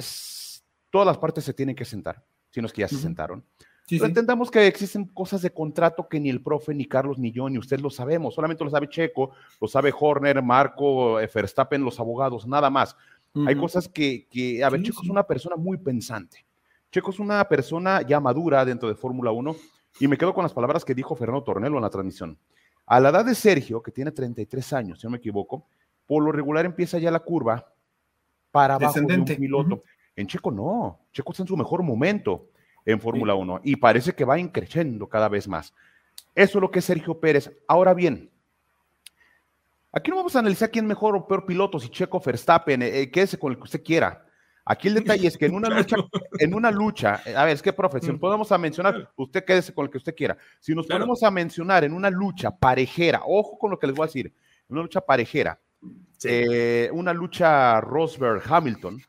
todas las partes se tienen que sentar, si no es que ya se sentaron. Pero entendamos que existen cosas de contrato que ni el profe, ni Carlos, ni yo, ni usted lo sabemos. Solamente lo sabe Checo, lo sabe Horner, Marco, eh, Verstappen, los abogados, nada más. Hay cosas que, que, a ver, Checo es una persona muy pensante. Checo es una persona ya madura dentro de Fórmula 1 y me quedo con las palabras que dijo Fernando Tornelo en la transmisión. A la edad de Sergio, que tiene 33 años, si no me equivoco, por lo regular empieza ya la curva para abajo de un piloto. En Checo no, Checo está en su mejor momento en Fórmula 1 y parece que va increciendo cada vez más. Eso es lo que es Sergio Pérez. Ahora bien, aquí no vamos a analizar quién mejor o peor piloto, si Checo Verstappen, eh, eh, quédese con el que usted quiera. Aquí el detalle es que en una lucha, *laughs* en una lucha, eh, a ver, es que profe, si podemos a mencionar, usted quédese con el que usted quiera. Si nos podemos a mencionar en una lucha parejera, ojo con lo que les voy a decir, una lucha parejera, una lucha Rosberg-Hamilton,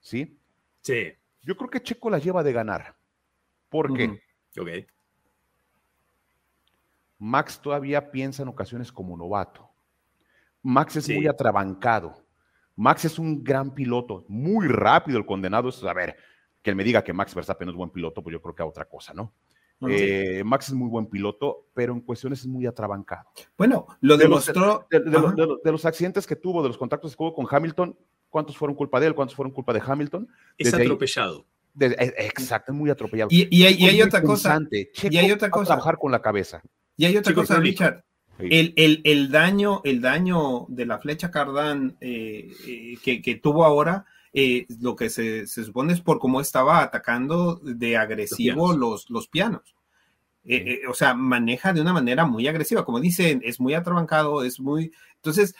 ¿sí? Sí. Yo creo que Checo la lleva de ganar. ¿Por qué? Max todavía piensa en ocasiones como novato. Max es muy atrabancado. Max es un gran piloto, muy rápido el condenado. Es, a ver, que él me diga que Max Verstappen es buen piloto, pues yo creo que a otra cosa, ¿no? Eh, Max es muy buen piloto, pero en cuestiones es muy atrabancado. Bueno, lo demostró. De, los, accidentes que tuvo, de los contactos que hubo con Hamilton, ¿cuántos fueron culpa de él? ¿Cuántos fueron culpa de Hamilton? Es atropellado. E, exacto, muy atropellado. Y, hay, otra cosa. y hay otra cosa. Trabajar con la cabeza. Y hay otra cosa, Richard. El, daño, el daño de la flecha cardán eh, eh, que, tuvo ahora, eh, lo que se, supone es por cómo estaba atacando de agresivo los, los pianos. o sea, maneja de una manera muy agresiva. Como dicen, es muy atrabancado, es muy. Entonces,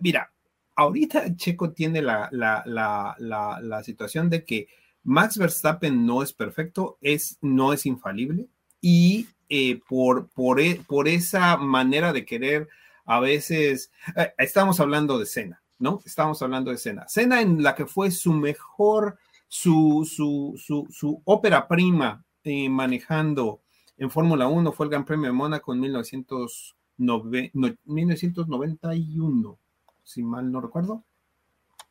mira, ahorita Checo tiene la, la situación de que Max Verstappen no es perfecto, es, no es infalible y eh, por, por, e, por, esa manera de querer a veces, eh, estamos hablando de Cena, ¿no? Estamos hablando de Cena. Cena en la que fue su mejor, su, su, su, ópera prima eh, manejando en Fórmula 1 fue el Gran Premio de Mónaco en 1991, si mal no recuerdo.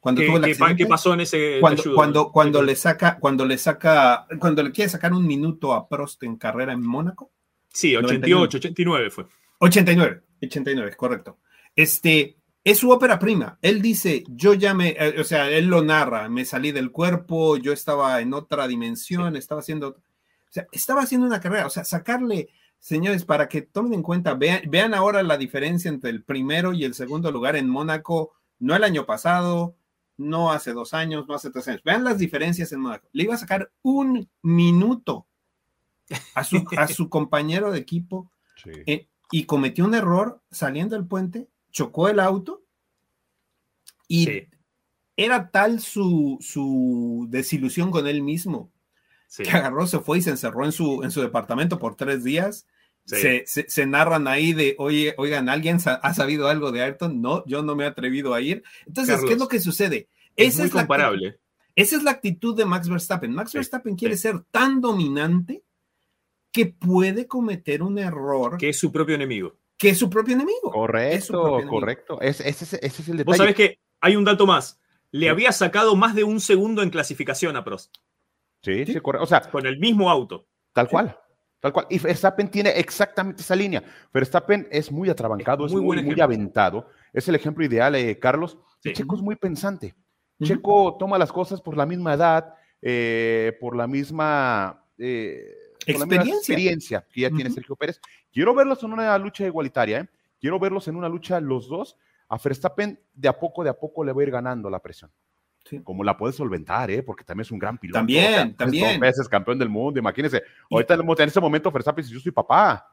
Cuando ¿Qué, pasó en ese cuando, cuando, le saca, cuando le saca, cuando le quiere sacar un minuto a Prost en carrera en Mónaco? Sí, 88, 89 fue. 89, 89, correcto. Este, es su ópera prima. Él dice, yo ya me, eh, o sea, él lo narra, me salí del cuerpo, yo estaba en otra dimensión, estaba haciendo, o sea, estaba haciendo una carrera, o sea, sacarle, señores, para que tomen en cuenta, vean, vean ahora la diferencia entre el primero y el segundo lugar en Mónaco, no el año pasado, no hace dos años, no hace tres años. Vean las diferencias en Mónaco. Le iba a sacar un minuto a su, a su *laughs* compañero de equipo eh, y cometió un error saliendo del puente chocó el auto y era tal su, su, desilusión con él mismo que agarró, se fue y se encerró en su, en su departamento por tres días. Se, se, narran ahí de, oye, oigan, ¿alguien ha sabido algo de Ayrton? No, yo no me he atrevido a ir. Entonces, ¿qué es lo que sucede? Es muy comparable. esa es la actitud de Max Verstappen. Max Verstappen quiere ser tan dominante que puede cometer un error. Que es su propio enemigo que es su propio enemigo. Correcto, correcto. ese, es el detalle. Vos sabés que hay un dato más. Le había sacado más de un segundo en clasificación a Prost. Sí, sí, correcto. O sea, con el mismo auto. Tal cual. Tal cual. Y Verstappen tiene exactamente esa línea. Verstappen es muy atrabancado, es, muy, muy, aventado. Es el ejemplo ideal, eh, Carlos. Checo es muy pensante. Checo toma las cosas por la misma edad, eh, por la misma. Eh, experiencia. experiencia que ya tiene Sergio Pérez. Quiero verlos en una lucha igualitaria, ¿eh? quiero verlos en una lucha los dos. A Verstappen de a poco, de a poco le va a ir ganando la presión. Como la puede solventar, ¿eh? porque también es un gran piloto. También, también. Dos veces campeón del mundo, imagínense. Ahorita en ese momento Verstappen dice, yo soy papá.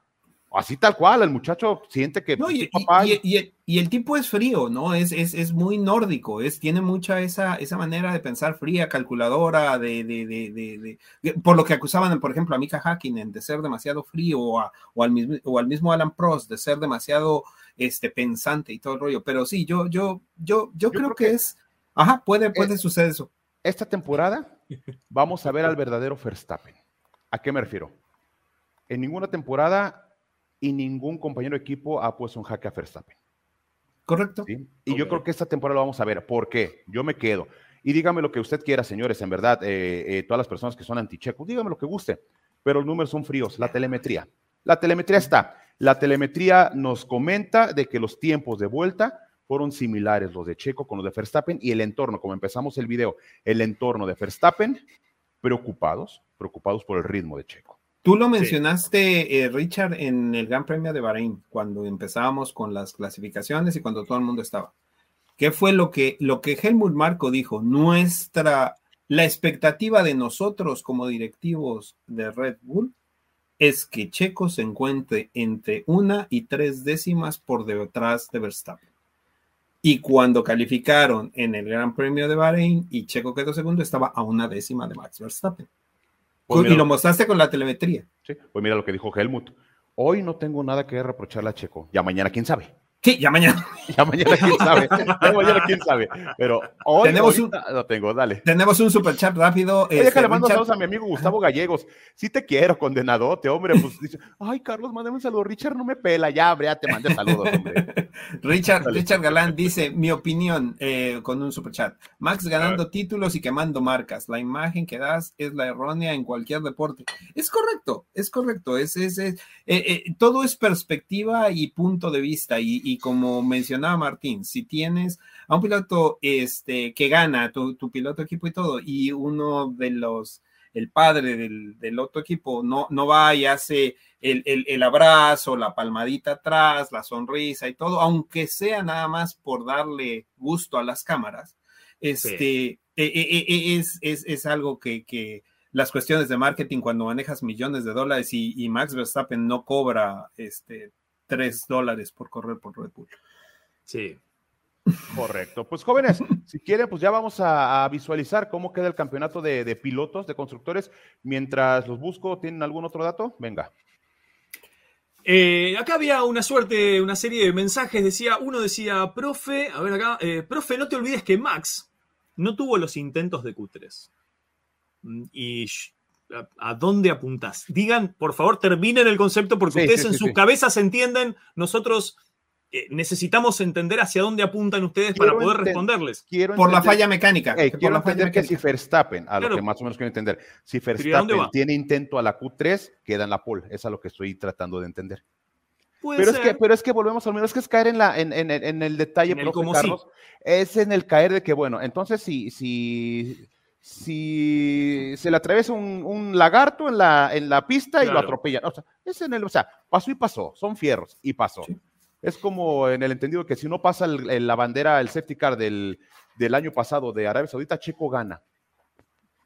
Así tal cual, el muchacho siente que... No, y, papá y, el tipo es frío, ¿no? Es, es, es, muy nórdico, es, tiene mucha esa, esa manera de pensar fría, calculadora, de, de, de, de por lo que acusaban, por ejemplo, a Mika Hakkinen de ser demasiado frío o, o, al mismo, o al mismo Alan Prost de ser demasiado este, pensante y todo el rollo. Pero sí, yo, yo, yo, yo, creo, que, es... Ajá, puede, puede suceder eso. Esta temporada *laughs* vamos a ver al verdadero Verstappen. ¿A qué me refiero? En ninguna temporada y ningún compañero de equipo ha puesto un jaque a Verstappen. Correcto. Y yo creo que esta temporada lo vamos a ver. ¿Por qué? Yo me quedo. Y dígame lo que usted quiera, señores, en verdad, eh, eh, todas las personas que son antichecos, dígame lo que guste, pero los números son fríos. La telemetría. La telemetría está. La telemetría nos comenta de que los tiempos de vuelta fueron similares los de Checo con los de Verstappen y el entorno, como empezamos el video, el entorno de Verstappen, preocupados, preocupados por el ritmo de Checo. Tú lo mencionaste, eh, Richard, en el Gran Premio de Bahrein, cuando empezábamos con las clasificaciones y cuando todo el mundo estaba. ¿Qué fue lo que, lo que Helmut Marco dijo? Nuestra, la expectativa de nosotros como directivos de Red Bull es que Checo se encuentre entre una y tres décimas por detrás de Verstappen. Y cuando calificaron en el Gran Premio de Bahrein y Checo quedó segundo, estaba a una décima de Max Verstappen. Pues y lo mostraste con la telemetría. Sí, pues mira lo que dijo Helmut. Hoy no tengo nada que reprocharle a Checo. Ya mañana, quién sabe. Sí, ya mañana. *laughs* ya mañana, quién sabe. *laughs* ya mañana, quién sabe. Pero hoy tenemos un, lo tengo, dale. Tenemos un super chat rápido. Oye, este, le mando saludos a mi amigo Gustavo Gallegos. Sí te quiero, condenadote, hombre. Pues dice, *laughs* ay, Carlos, mándame un saludo. Richard no me pela, ya, hombre, ya te mandé saludos, hombre. Richard, Richard Galán dice, mi opinión eh, con un super chat. Max ganando títulos y quemando marcas. La imagen que das es la errónea en cualquier deporte. Es correcto, es correcto. Es, es, es eh, eh, todo es perspectiva y punto de vista. Y, y como mencionaba Martín, si tienes a un piloto este, que gana, tu, piloto equipo y todo, y uno de los, el padre del, otro equipo no, no va y hace el, abrazo, la palmadita atrás, la sonrisa y todo, aunque sea nada más por darle gusto a las cámaras, este, e, e, e, es, es, algo que, las cuestiones de marketing cuando manejas millones de dólares y, y Max Verstappen no cobra este, tres dólares por correr por Red Bull. Sí. Correcto. Pues jóvenes, *laughs* si quieren, pues ya vamos a, visualizar cómo queda el campeonato de, pilotos, de constructores. Mientras los busco, ¿tienen algún otro dato? Venga. Eh, acá había una suerte, una serie de mensajes. Decía, uno decía, profe, a ver acá, eh, profe, no te olvides que Max no tuvo los intentos de Q3. Mm, y ¿A dónde apuntas? Digan, por favor, terminen el concepto porque ustedes en sus cabezas entienden, nosotros eh, necesitamos entender hacia dónde apuntan ustedes para poder responderles. por la falla mecánica. quiero entender que si Verstappen, a lo que más o menos quiero entender, si Verstappen tiene intento a la Q3, queda en la pole. Es a lo que estoy tratando de entender. pero, es que, pero es que volvemos al menos, es que es caer en, la, en, en, en el detalle, el Carlos, es en el caer de que, bueno, entonces si, si, si se le atraviesa un, un lagarto en la, en la pista y lo atropella, o sea, es en el, o sea, pasó y pasó, son fierros y pasó. Es como en el entendido que si no pasa la bandera, el safety car del, del año pasado de Arabia Saudita, Checo gana.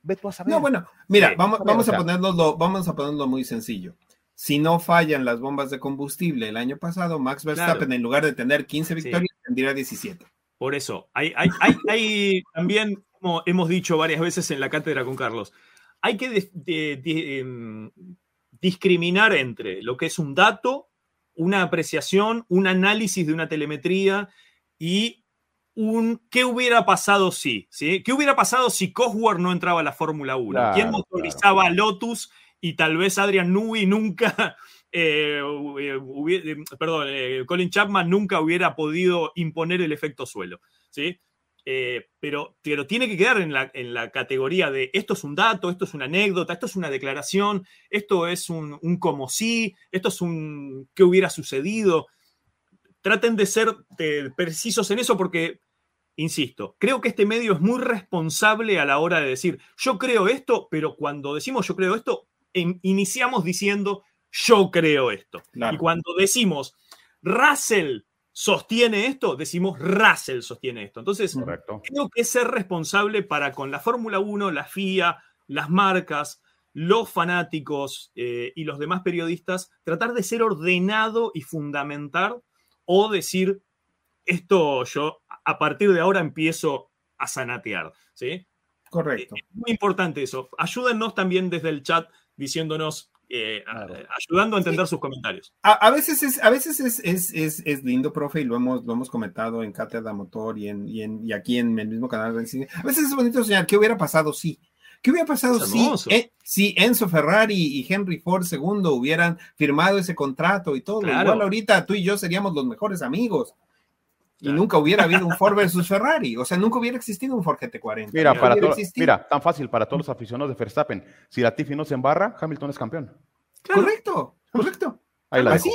Ve tú a saber. No, bueno, mira, vamos, vamos, a ponerlo, vamos a ponerlo muy sencillo. Si no fallan las bombas de combustible el año pasado, Max Verstappen en lugar de tener 15 victorias tendría 17. Por eso, hay, hay, hay, hay, también, como hemos dicho varias veces en la cátedra con Carlos, hay que em, discriminar entre lo que es un dato, una apreciación, un análisis de una telemetría y un qué hubiera pasado si, ¿sí? ¿Qué hubiera pasado si Cosworth no entraba a la Fórmula 1? ¿Quién motorizaba a Lotus y tal vez Adrian Newey nunca, *laughs* eh, eh, perdón, eh, Colin Chapman nunca hubiera podido imponer el efecto suelo, ¿sí? Pero, pero tiene que quedar en la, en la, categoría de esto es un dato, esto es una anécdota, esto es una declaración, esto es un, un como si, esto es un qué hubiera sucedido. Traten de ser precisos en eso porque insisto, creo que este medio es muy responsable a la hora de decir, yo creo esto, pero cuando decimos yo creo esto, iniciamos diciendo yo creo esto. Y cuando decimos Russell sostiene esto, decimos Russell sostiene esto. Entonces, creo que es ser responsable para con la Fórmula 1, la FIA, las marcas, los fanáticos eh, y los demás periodistas, tratar de ser ordenado y fundamental o decir esto yo a partir de ahora empiezo a sanatear, ¿sí? Correcto. Es muy importante eso. Ayúdennos también desde el chat diciéndonos, eh, ayudando a entender sus comentarios. A, veces, es, a veces es, es, lindo, profe, y lo hemos, lo hemos comentado en Cátedra Motor y, en, y, en, y aquí en el mismo canal. A veces es bonito soñar, ¿qué hubiera pasado si? ¿Qué hubiera pasado si, eh, si Enzo Ferrari y Henry Ford II hubieran firmado ese contrato y todo? Igual ahorita tú y yo seríamos los mejores amigos y nunca hubiera habido un *laughs* Ford versus Ferrari. O sea, nunca hubiera existido un Ford GT40. Mira, para mira, tan fácil para todos los aficionados de Verstappen. Si la Tiffy no se embarra, Hamilton es campeón. Correcto, *laughs* correcto. Ahí la dejo.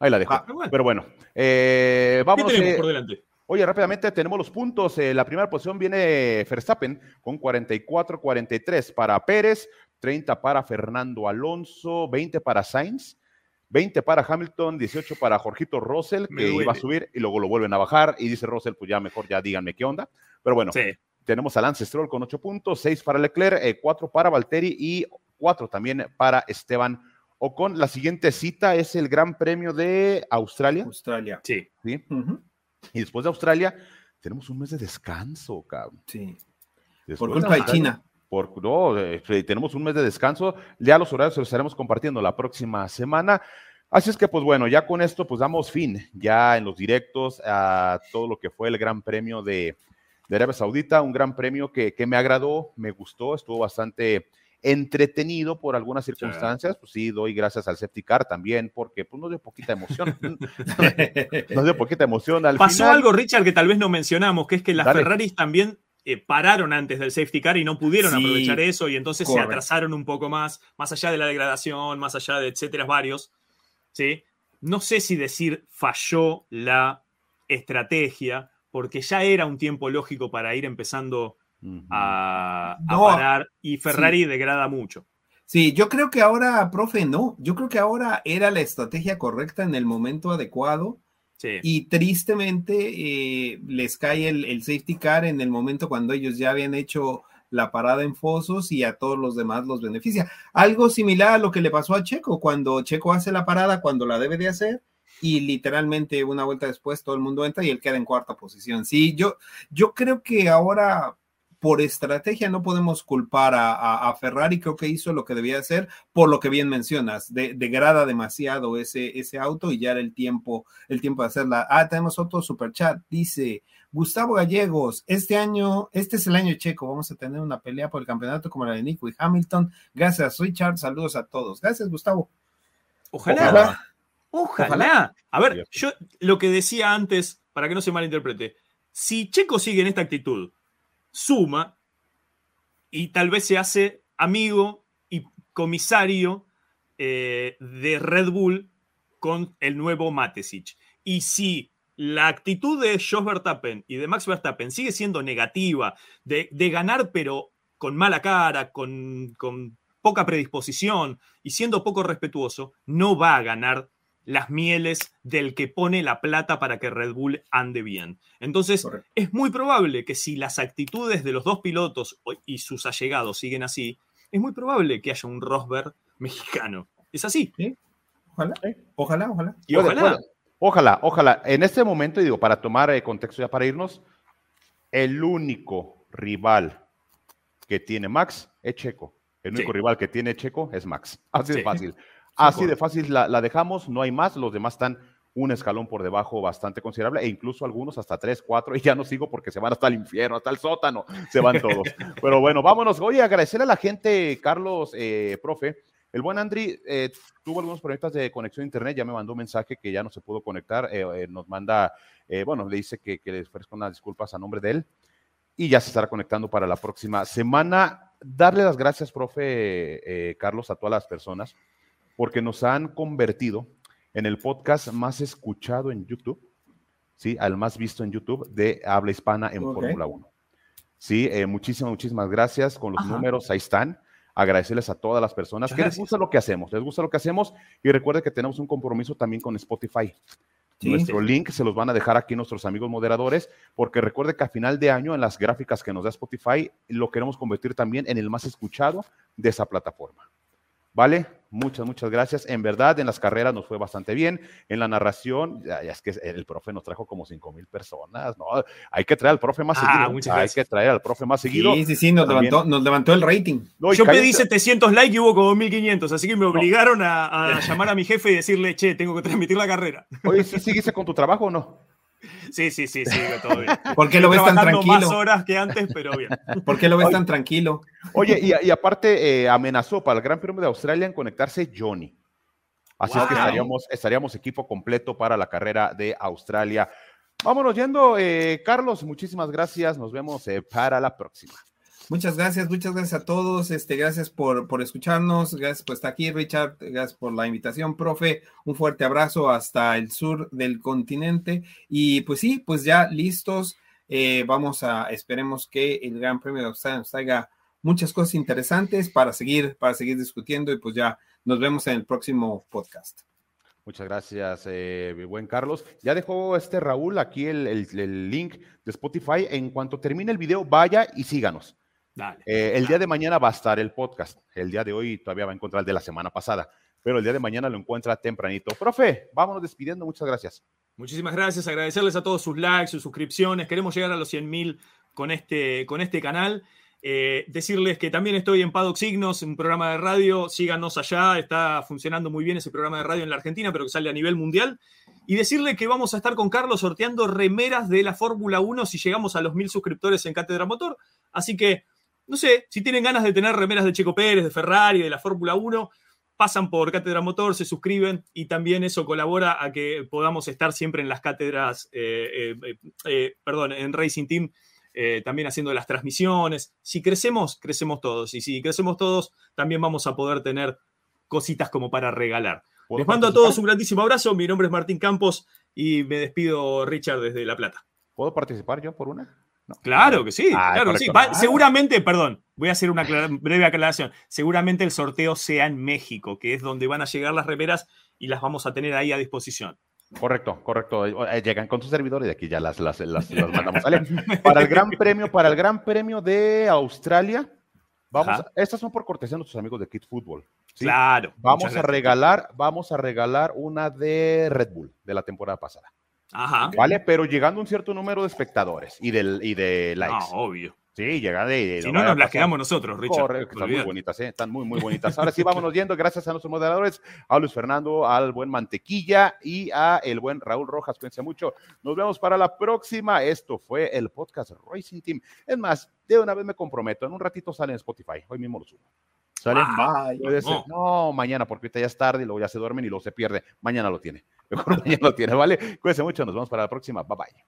Ahí la dejo. Ah, Pero bueno, eh, vamos. ¿Qué por delante? Oye, rápidamente tenemos los puntos. Eh, la primera posición viene Verstappen con 44-43 para Pérez, 30 para Fernando Alonso, 20 para Sainz, 20 para Hamilton, 18 para Jorgito Russell, que iba a subir y luego lo vuelven a bajar. Y dice Russell, pues ya mejor ya díganme qué onda. Pero bueno, tenemos a Lance Stroll con 8 puntos, 6 para Leclerc, 4 eh, para Valtteri y 4 también para Esteban Ocon. La siguiente cita es el Gran Premio de Australia. Australia. Sí. ¿Sí? Y después de Australia, tenemos un mes de descanso, cabrón. Sí. Por culpa de China. Por, no, este, tenemos un mes de descanso, ya los horarios los estaremos compartiendo la próxima semana. Así es que, pues bueno, ya con esto, pues damos fin ya en los directos a todo lo que fue el Gran Premio de, de Arabia Saudita, un gran premio que, que, me agradó, me gustó, estuvo bastante entretenido por algunas circunstancias, pues sí, doy gracias al Septicar también, porque pues nos dio poquita emoción, *laughs* *laughs* nos dio poquita emoción al Pasó algo, Richard, que tal vez no mencionamos, que es que las Ferraris también eh, pararon antes del safety car y no pudieron aprovechar eso y entonces se atrasaron un poco más, más allá de la degradación, más allá de etcétera, varios. ¿sí? No sé si decir falló la estrategia, porque ya era un tiempo lógico para ir empezando a, parar y Ferrari degrada mucho. Sí, yo creo que ahora, profe, no. Yo creo que ahora era la estrategia correcta en el momento adecuado y tristemente eh, les cae el, safety car en el momento cuando ellos ya habían hecho la parada en fosos y a todos los demás los beneficia. Algo similar a lo que le pasó a Checo cuando Checo hace la parada cuando la debe de hacer y literalmente una vuelta después todo el mundo entra y él queda en cuarta posición. Sí, yo, yo creo que ahora por estrategia no podemos culpar a, Ferrari, creo que hizo lo que debía hacer, por lo que bien mencionas, degrada demasiado ese, ese auto y ya era el tiempo, el tiempo de hacerla. Ah, tenemos otro super chat, dice Gustavo Gallegos, este año, este es el año checo, vamos a tener una pelea por el campeonato como la de Nico y Hamilton. Gracias, Richard, saludos a todos. Gracias, Gustavo. Ojalá. Ojalá. A ver, yo lo que decía antes, para que no se malinterprete, si Checo sigue en esta actitud, suma y tal vez se hace amigo y comisario eh, de Red Bull con el nuevo Matesic. Y si la actitud de Jos Verstappen y de Max Verstappen sigue siendo negativa, de, ganar pero con mala cara, con, con poca predisposición y siendo poco respetuoso, no va a ganar las mieles del que pone la plata para que Red Bull ande bien. Entonces, es muy probable que si las actitudes de los dos pilotos y sus allegados siguen así, es muy probable que haya un Rosberg mexicano. Es así. Ojalá, ojalá, ojalá. Y ojalá. Ojalá, ojalá. En este momento, y digo, para tomar eh, contexto ya para irnos, el único rival que tiene Max es Checo. El único rival que tiene Checo es Max. Así de fácil. Así de fácil la, dejamos, no hay más. Los demás están un escalón por debajo bastante considerable e incluso algunos hasta tres, cuatro, y ya no sigo porque se van hasta el infierno, hasta el sótano, se van todos. *laughs* Pero bueno, vámonos. Oye, agradecerle a la gente, Carlos, eh, profe, el buen Andri eh, tuvo algunos problemas de conexión a internet, ya me mandó un mensaje que ya no se pudo conectar, eh, nos manda, bueno, le dice que, que le ofrezco unas disculpas a nombre de él y ya se estará conectando para la próxima semana. Darle las gracias, profe Carlos, a todas las personas, porque nos han convertido en el podcast más escuchado en YouTube, ¿sí? Al más visto en YouTube de habla hispana en Fórmula 1. Sí, muchísimas, muchísimas gracias. Con los números, ahí están. Agradecerles a todas las personas. Que les gusta lo que hacemos, les gusta lo que hacemos y recuerde que tenemos un compromiso también con Spotify. Nuestro link se los van a dejar aquí nuestros amigos moderadores, porque recuerde que a final de año en las gráficas que nos da Spotify lo queremos convertir también en el más escuchado de esa plataforma. ¿Vale? Muchas, muchas gracias. En verdad, en las carreras nos fue bastante bien. En la narración, ya, es que el profe nos trajo como 5 mil personas, ¿no? Hay que traer al profe más ah, seguido. Hay que traer al profe más seguido. Sí, sí, sí, nos, levantó, nos levantó, el rating. Yo pedí 700 likes y hubo como 1500, así que me obligaron a, llamar a mi jefe y decirle, che, tengo que transmitir la carrera. Oye, ¿sí con tu trabajo o no? Sí, sí, sí, sí, todo bien. *laughs* ¿Por qué lo ves tan tranquilo? más horas que antes, pero bien. *laughs* ¿Por qué lo ves tan tranquilo? Oye, y, aparte eh, amenazó para el Gran Premio de Australia en conectarse Johnny. Así es que estaríamos, estaríamos equipo completo para la carrera de Australia. Vámonos yendo, eh, Carlos, muchísimas gracias. Nos vemos eh, para la próxima. Muchas gracias, muchas gracias a todos. Este, gracias por, por escucharnos. Gracias por estar aquí, Richard. Gracias por la invitación, profe. Un fuerte abrazo hasta el sur del continente. Y pues sí, pues ya listos. Eh, vamos a, esperemos que el Gran Premio de Australia nos traiga muchas cosas interesantes para seguir, para seguir discutiendo. Y pues ya nos vemos en el próximo podcast. Muchas gracias, eh, buen Carlos. Ya dejó este Raúl aquí el, el, link de Spotify. En cuanto termine el video, vaya y síganos. Eh, el día de mañana va a estar el podcast. El día de hoy todavía va a encontrar el de la semana pasada, pero el día de mañana lo encuentra tempranito. Profe, vámonos despidiendo. Muchas gracias. Muchísimas gracias. Agradecerles a todos sus likes, sus suscripciones. Queremos llegar a los 100 mil con este, con este canal. Eh, decirles que también estoy en Paddock Signos, un programa de radio. Síganos allá. Está funcionando muy bien ese programa de radio en la Argentina, pero que sale a nivel mundial. Y decirle que vamos a estar con Carlos sorteando remeras de la Fórmula 1 si llegamos a los mil suscriptores en Cátedra Motor. Así que no sé, si tienen ganas de tener remeras de Checo Pérez, de Ferrari, de la Fórmula 1, pasan por Cátedra Motor, se suscriben y también eso colabora a que podamos estar siempre en las cátedras, eh, eh, eh, perdón, en Racing Team, también haciendo las transmisiones. Si crecemos, crecemos todos. Y si crecemos todos, también vamos a poder tener cositas como para regalar. Les mando a todos un grandísimo abrazo. Mi nombre es Martín Campos y me despido, Richard, desde La Plata. ¿Puedo participar yo por una? Claro que sí, ah, claro que sí. seguramente, perdón, voy a hacer una breve aclaración. Seguramente el sorteo sea en México, que es donde van a llegar las remeras y las vamos a tener ahí a disposición. Correcto, correcto. Eh, llegan con su servidor y de aquí ya las, las, las, mandamos. Para el Gran Premio, para el Gran Premio de Australia, vamos. estas son por cortesía de nuestros amigos de Kid Football. Claro. Vamos a regalar, vamos a regalar una de Red Bull de la temporada pasada. Ajá. ¿Vale? Pero llegando a un cierto número de espectadores y de, y de likes. Ah, obvio. Sí, llega de. si no, nos las quedamos nosotros, Richard. Correcto, están muy bonitas, ¿eh? Están muy, muy bonitas. *laughs* Ahora sí, vámonos yendo. Gracias a nuestros moderadores, a Luis Fernando, al buen Mantequilla y a el buen Raúl Rojas. Cuídense mucho. Nos vemos para la próxima. Esto fue el podcast Racing Team. Es más, de una vez me comprometo. En un ratito sale en Spotify. Hoy mismo lo subo. ¿Sale? Puede ser. No, mañana, porque ahorita ya es tarde y luego ya se duermen y luego se pierde. Mañana lo tiene. *laughs* Mejor mañana lo tiene, ¿vale? Cuídense mucho. Nos vemos para la próxima. Bye bye.